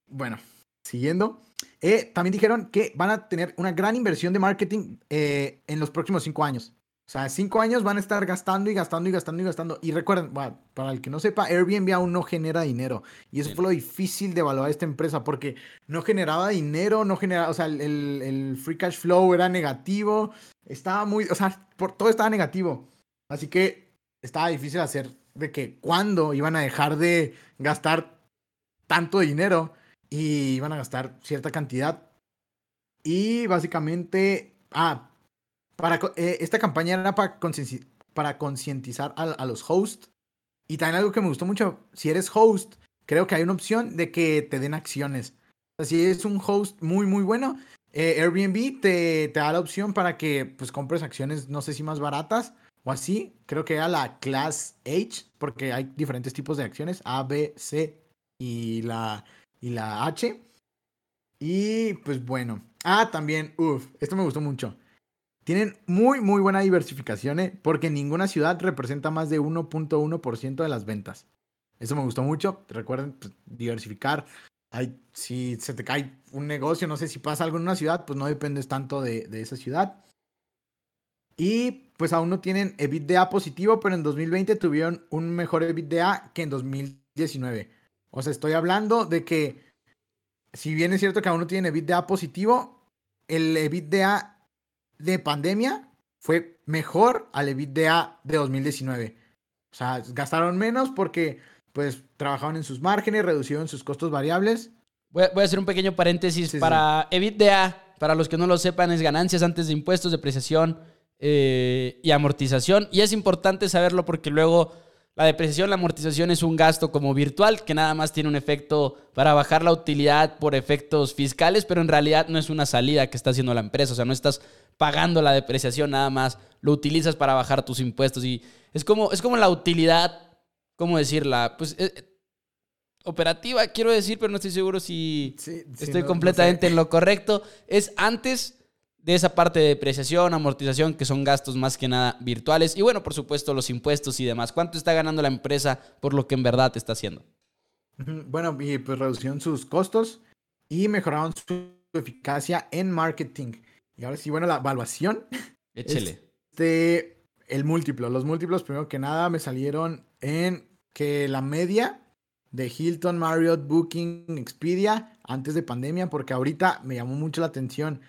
Bueno, siguiendo. eh, también dijeron que van a tener una gran inversión de marketing eh, en los próximos cinco años. O sea, cinco años van a estar gastando y gastando y gastando y gastando. Y recuerden, bueno, para el que no sepa, Airbnb aún no genera dinero. Y eso fue lo difícil de evaluar esta empresa porque no generaba dinero, no generaba, o sea, el free cash flow era negativo. Estaba muy, o sea, por, todo estaba negativo. Así que estaba difícil hacer de que cuándo iban a dejar de gastar tanto dinero y iban a gastar cierta cantidad. Y básicamente, ah, para, eh, esta campaña era para, concientizar a, los hosts. Y también algo que me gustó mucho, si eres host, creo que hay una opción de que te den acciones. O si es un host muy, muy bueno, eh, Airbnb te, te da la opción para que pues compres acciones, no sé si más baratas o así. Creo que era la Class H, porque hay diferentes tipos de acciones, A, B, C y la, y la H. Y pues bueno. Ah, también, uff, esto me gustó mucho. Tienen muy, muy buena diversificación, ¿eh? porque ninguna ciudad representa más de 1.1% de las ventas. Eso me gustó mucho. Recuerden pues, diversificar. Si se te cae un negocio, no sé si pasa algo en una ciudad, pues no dependes tanto de, de esa ciudad. Y pues aún no tienen EBITDA positivo, pero en 2020 tuvieron un mejor EBITDA que en 2019. O sea, estoy hablando de que, si bien es cierto que aún no tienen EBITDA positivo, el EBITDA de pandemia fue mejor al EBITDA de 2019. O sea, gastaron menos porque pues trabajaron en sus márgenes, reducieron sus costos variables. Voy a, voy a hacer un pequeño paréntesis. Sí, sí. para EBITDA, para los que no lo sepan, es ganancias antes de impuestos, depreciación eh, y amortización. Y es importante saberlo porque luego la depreciación, la amortización es un gasto como virtual que nada más tiene un efecto para bajar la utilidad por efectos fiscales, pero en realidad no es una salida que está haciendo la empresa. O sea, no estás pagando la depreciación nada más, lo utilizas para bajar tus impuestos. Y es como, es como la utilidad, ¿cómo decirla? Pues eh, operativa, quiero decir, pero no estoy seguro si Sí, estoy no completamente sé. en lo correcto. Es antes de esa parte de depreciación, amortización, que son gastos más que nada virtuales. Y bueno, por supuesto, los impuestos y demás. ¿Cuánto está ganando la empresa por lo que en verdad está haciendo? Bueno, y pues reducieron sus costos y mejoraron su eficacia en marketing. Y ahora sí, bueno, la evaluación. Échele. Este, el múltiplo. Los múltiplos, primero que nada, me salieron en que la media de Hilton, Marriott, Booking, Expedia antes de pandemia, porque ahorita me llamó mucho la atención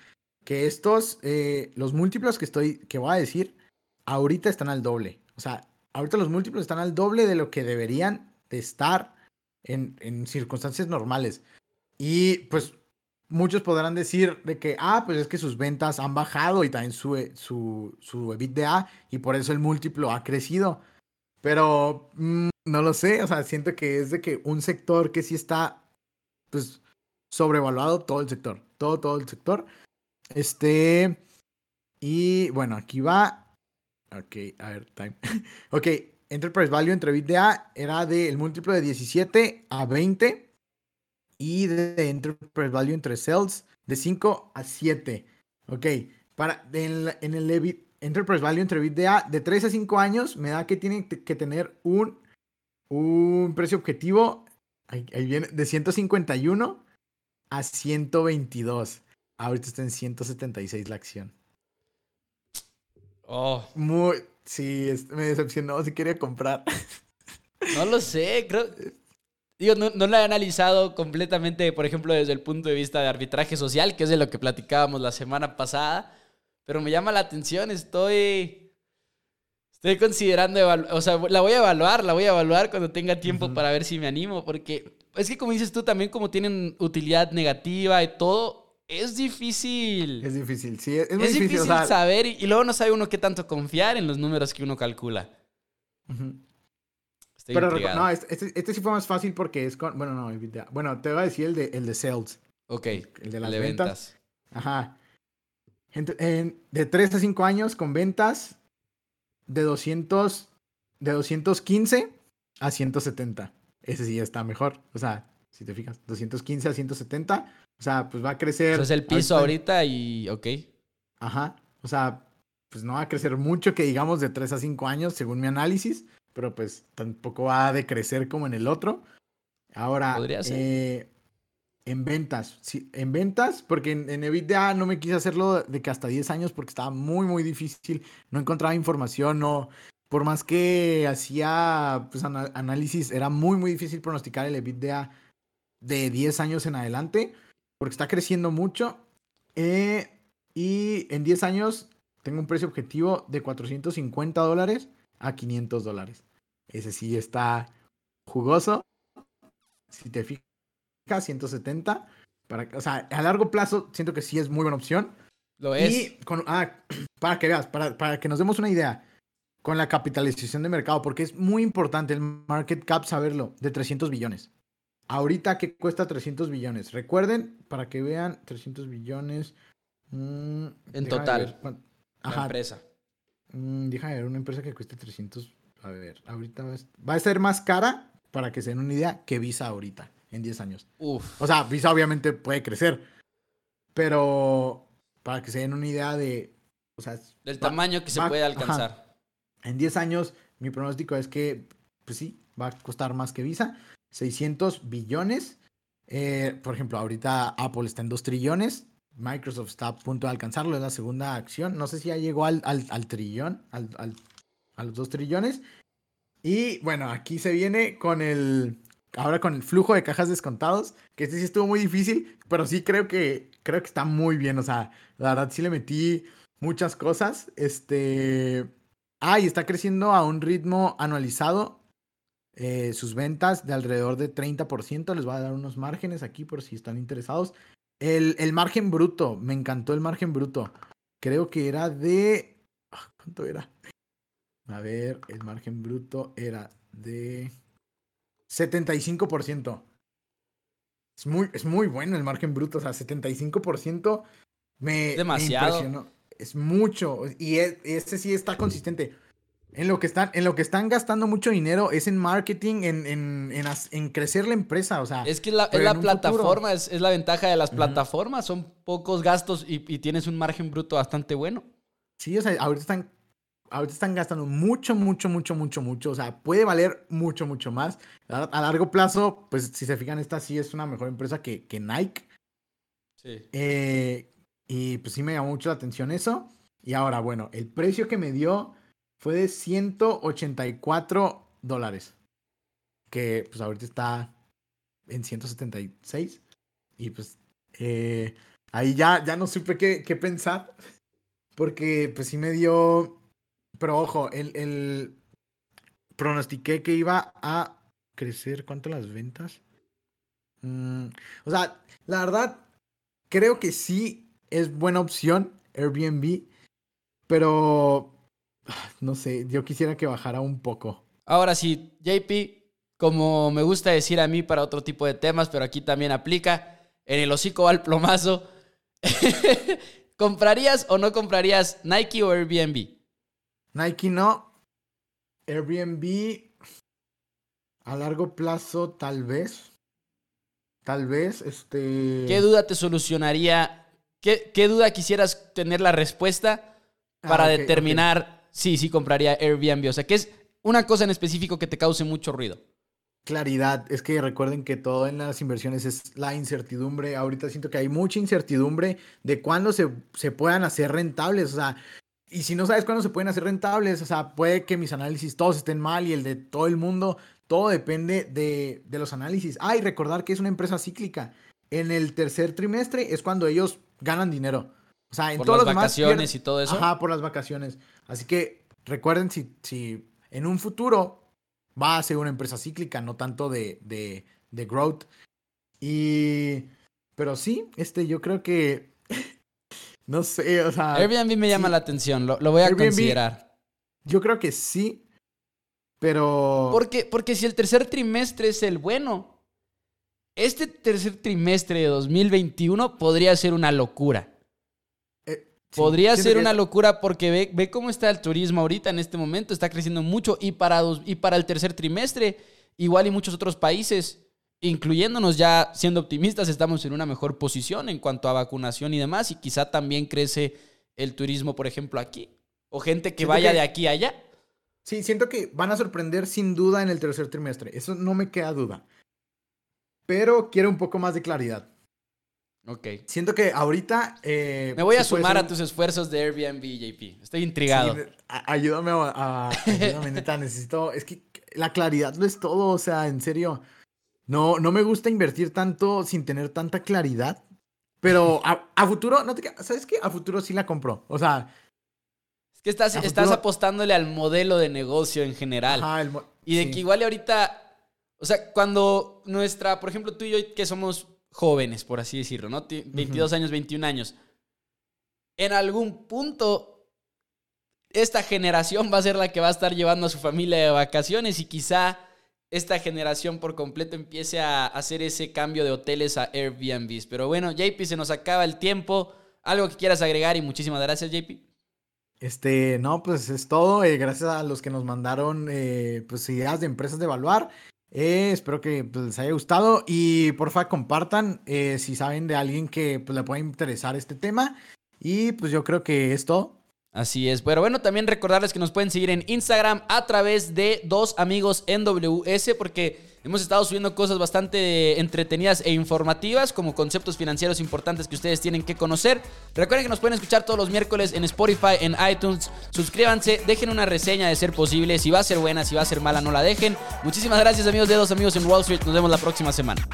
que estos, eh, los múltiplos que estoy, que voy a decir, ahorita están al doble. O sea, ahorita los múltiplos están al doble de lo que deberían de estar en, en circunstancias normales. Y pues muchos podrán decir de que, ah, pues es que sus ventas han bajado y también su, su, su EBITDA y por eso el múltiplo ha crecido. Pero mm, no lo sé, o sea, siento que es de que un sector que sí está, pues, sobrevaluado todo el sector, todo, todo el sector. Este, y bueno, aquí va. Ok, a ver, time. ok, Enterprise Value entre EBITDA era del múltiplo de 17 a 20 y de Enterprise Value entre Sales de 5 a 7. Ok, para, en, en el Enterprise Value entre EBITDA de 3 a 5 años me da que tiene que tener un, un precio objetivo ahí, viene, de 151 a 122. Ahorita está en 176 la acción. Oh. Muy, sí, me decepcionó si quería comprar. No lo sé, creo, Digo, no, no la he analizado completamente, por ejemplo, desde el punto de vista de arbitraje social, que es de lo que platicábamos la semana pasada, pero me llama la atención, estoy... Estoy considerando, o sea, la voy a evaluar, la voy a evaluar cuando tenga tiempo para ver si me animo, porque es que como dices tú, también como tienen utilidad negativa y todo, es difícil. Es difícil, sí, es, muy difícil, saber y, luego no sabe uno qué tanto confiar en los números que uno calcula. Pero no, este, este, este, sí fue más fácil porque es con. Bueno, no, bueno, te voy a decir el de, el de sales. Ok. El de las ventas. Ajá. En, de 3 a 5 años con ventas de 200. De 215 a 170. Ese sí está mejor. O sea, si te fijas, 215 a 170. O sea, pues va a crecer. Eso es el piso ahorita, y. Ok. Ajá. O sea, pues no va a crecer mucho que digamos de 3 a 5 años, según mi análisis pero pues tampoco va a decrecer como en el otro. Ahora, eh, en ventas, sí, en ventas, porque en, en, EBITDA no me quise hacerlo de que hasta 10 años porque estaba muy, muy difícil, no encontraba información, no, por más que hacía pues, análisis, era muy, muy difícil pronosticar el EBITDA de 10 años en adelante, porque está creciendo mucho. Eh, y en 10 años tengo un precio objetivo de 450 dólares a 500 dólares. Ese sí está jugoso. Si te fijas, 170. Para, o sea, a largo plazo siento que sí es muy buena opción. Lo es. Y ah, para que veas, para, para que nos demos una idea, con la capitalización de mercado, porque es muy importante el market cap saberlo, de 300 billones. Ahorita que cuesta 300 billones. Recuerden, para que vean, 300 billones. Mm, en total. Ajá. empresa. Mm, déjame ver, una empresa que cueste 300. A ver, ahorita va a, ser más cara, para que se den una idea, que Visa ahorita, en 10 años. Uf. O sea, Visa obviamente puede crecer. Pero para que se den una idea de. O sea, del tamaño que se puede alcanzar. En 10 años, mi pronóstico es que, pues sí, va a costar más que Visa. 600 billones. Eh, por ejemplo, ahorita Apple está en 2 trillones. Microsoft está a punto de alcanzarlo, es la segunda acción. No sé si ya llegó al, al, trillón, al, a los dos trillones. Y bueno, aquí se viene con el. Ahora con el flujo de cajas descontados, que este sí estuvo muy difícil, pero sí creo que creo que está muy bien. O sea, la verdad sí le metí muchas cosas. Este. Ah, y está creciendo a un ritmo anualizado. Eh, sus ventas de alrededor de 30%. Les voy a dar unos márgenes aquí por si están interesados. El, margen bruto, me encantó el margen bruto. Creo que era de. Ah, ¿Cuánto era? A ver, el margen bruto era de 75%. Es muy, es muy bueno el margen bruto, o sea, 75% me, Demasiado. me impresionó. Es mucho. Y este sí está consistente. En lo que están, en lo que están gastando mucho dinero es en marketing, en, en, en, crecer la empresa. O sea, es que la, es la plataforma, es, es, la ventaja de las plataformas. Son pocos gastos y, y, tienes un margen bruto bastante bueno. Sí, o sea, ahorita están, ahorita están gastando mucho, mucho, mucho, mucho, mucho. O sea, puede valer mucho, mucho más. A, largo plazo, pues si se fijan, esta sí es una mejor empresa que, que Nike. Sí. Eh, y pues sí me llamó mucho la atención eso. Y ahora, bueno, el precio que me dio fue de 184 dólares. Que pues ahorita está en 176. Y pues, eh, ahí ya, ya no supe qué, qué pensar. Porque pues sí me dio. Pero ojo, el, el pronostiqué que iba a crecer. ¿Cuánto las ventas? Mm, o sea, la verdad, creo que sí es buena opción Airbnb. Pero no sé, yo quisiera que bajara un poco. Ahora sí, JP, como me gusta decir a mí para otro tipo de temas, pero aquí también aplica, en el hocico al plomazo. ¿Comprarías o no comprarías Nike o Airbnb? Nike no. Airbnb a largo plazo tal vez. Tal vez, este... ¿Qué duda te solucionaría? ¿Qué, qué duda quisieras tener la respuesta para Ah, ok, determinar sí compraría Airbnb? O sea, ¿qué es una cosa en específico que te cause mucho ruido? Claridad, es que recuerden que todo en las inversiones es la incertidumbre. Ahorita siento que hay mucha incertidumbre de cuándo se, se puedan hacer rentables. O sea, y si no sabes cuándo se pueden hacer rentables, o sea, puede que mis análisis todos estén mal y el de todo el mundo, todo depende de, de los análisis. Ah, y recordar que es una empresa cíclica. En el tercer trimestre es cuando ellos ganan dinero. Sea, en Por todos las demás vacaciones y todo eso. Ajá, por las vacaciones. Así que recuerden si, si en un futuro va a ser una empresa cíclica, no tanto de, de, de growth. Y. Pero sí, este, yo creo que. no sé, o sea. Airbnb me llama sí. la atención, lo, lo voy a Airbnb- considerar. Yo creo que sí. Pero. Porque, porque si el tercer trimestre es el bueno, este tercer trimestre de 2021 podría ser una locura. Sí, Podría ser una es- locura porque ve, ve cómo está el turismo ahorita en este momento, está creciendo mucho y para, dos- y para el tercer trimestre, igual y muchos otros países, incluyéndonos ya siendo optimistas, estamos en una mejor posición en cuanto a vacunación y demás y quizá también crece el turismo, por ejemplo, aquí. O gente que Siento vaya que- de aquí a allá. Sí, siento que van a sorprender sin duda en el tercer trimestre. Eso no me queda duda. Pero quiero un poco más de claridad. Ok. Siento que ahorita. eh, Me voy a sumar ser a tus esfuerzos de Airbnb, JP. Estoy intrigado. Sí, ayúdame a, a- ayúdame, neta, necesito, es que la claridad no es todo, o sea, en serio, no, no me gusta invertir tanto sin tener tanta claridad, pero a, a futuro, no te, ¿sabes qué? A futuro sí la compro, o sea, Es que estás, A estás futuro- apostándole al modelo de negocio en general. ajá, el mo- Y de sí. que igual ahorita, o sea, cuando nuestra, por ejemplo, tú y yo que somos jóvenes, por así decirlo, ¿no? Ti- 22 años, 21 años. En algún punto, esta generación va a ser la que va a estar llevando a su familia de vacaciones y quizá esta generación por completo empiece a hacer ese cambio de hoteles a Airbnbs. Pero bueno, JP, se nos acaba el tiempo. Algo que quieras agregar y muchísimas gracias, JP. Este, no, pues es todo, eh, gracias a los que nos mandaron, eh, pues ideas de empresas de evaluar, Eh, espero que pues, les haya gustado y porfa compartan eh, si saben de alguien que pues, le pueda interesar este tema. Y pues yo creo que es todo. Así es. Pero bueno, también recordarles que nos pueden seguir en Instagram a través de dos amigos NWS porque hemos estado subiendo cosas bastante entretenidas e informativas como conceptos financieros importantes que ustedes tienen que conocer. Recuerden que nos pueden escuchar todos los miércoles en Spotify, en iTunes. Suscríbanse, dejen una reseña de ser posible. Si va a ser buena, si va a ser mala, no la dejen. Muchísimas gracias amigos de dos amigos en Wall Street. Nos vemos la próxima semana.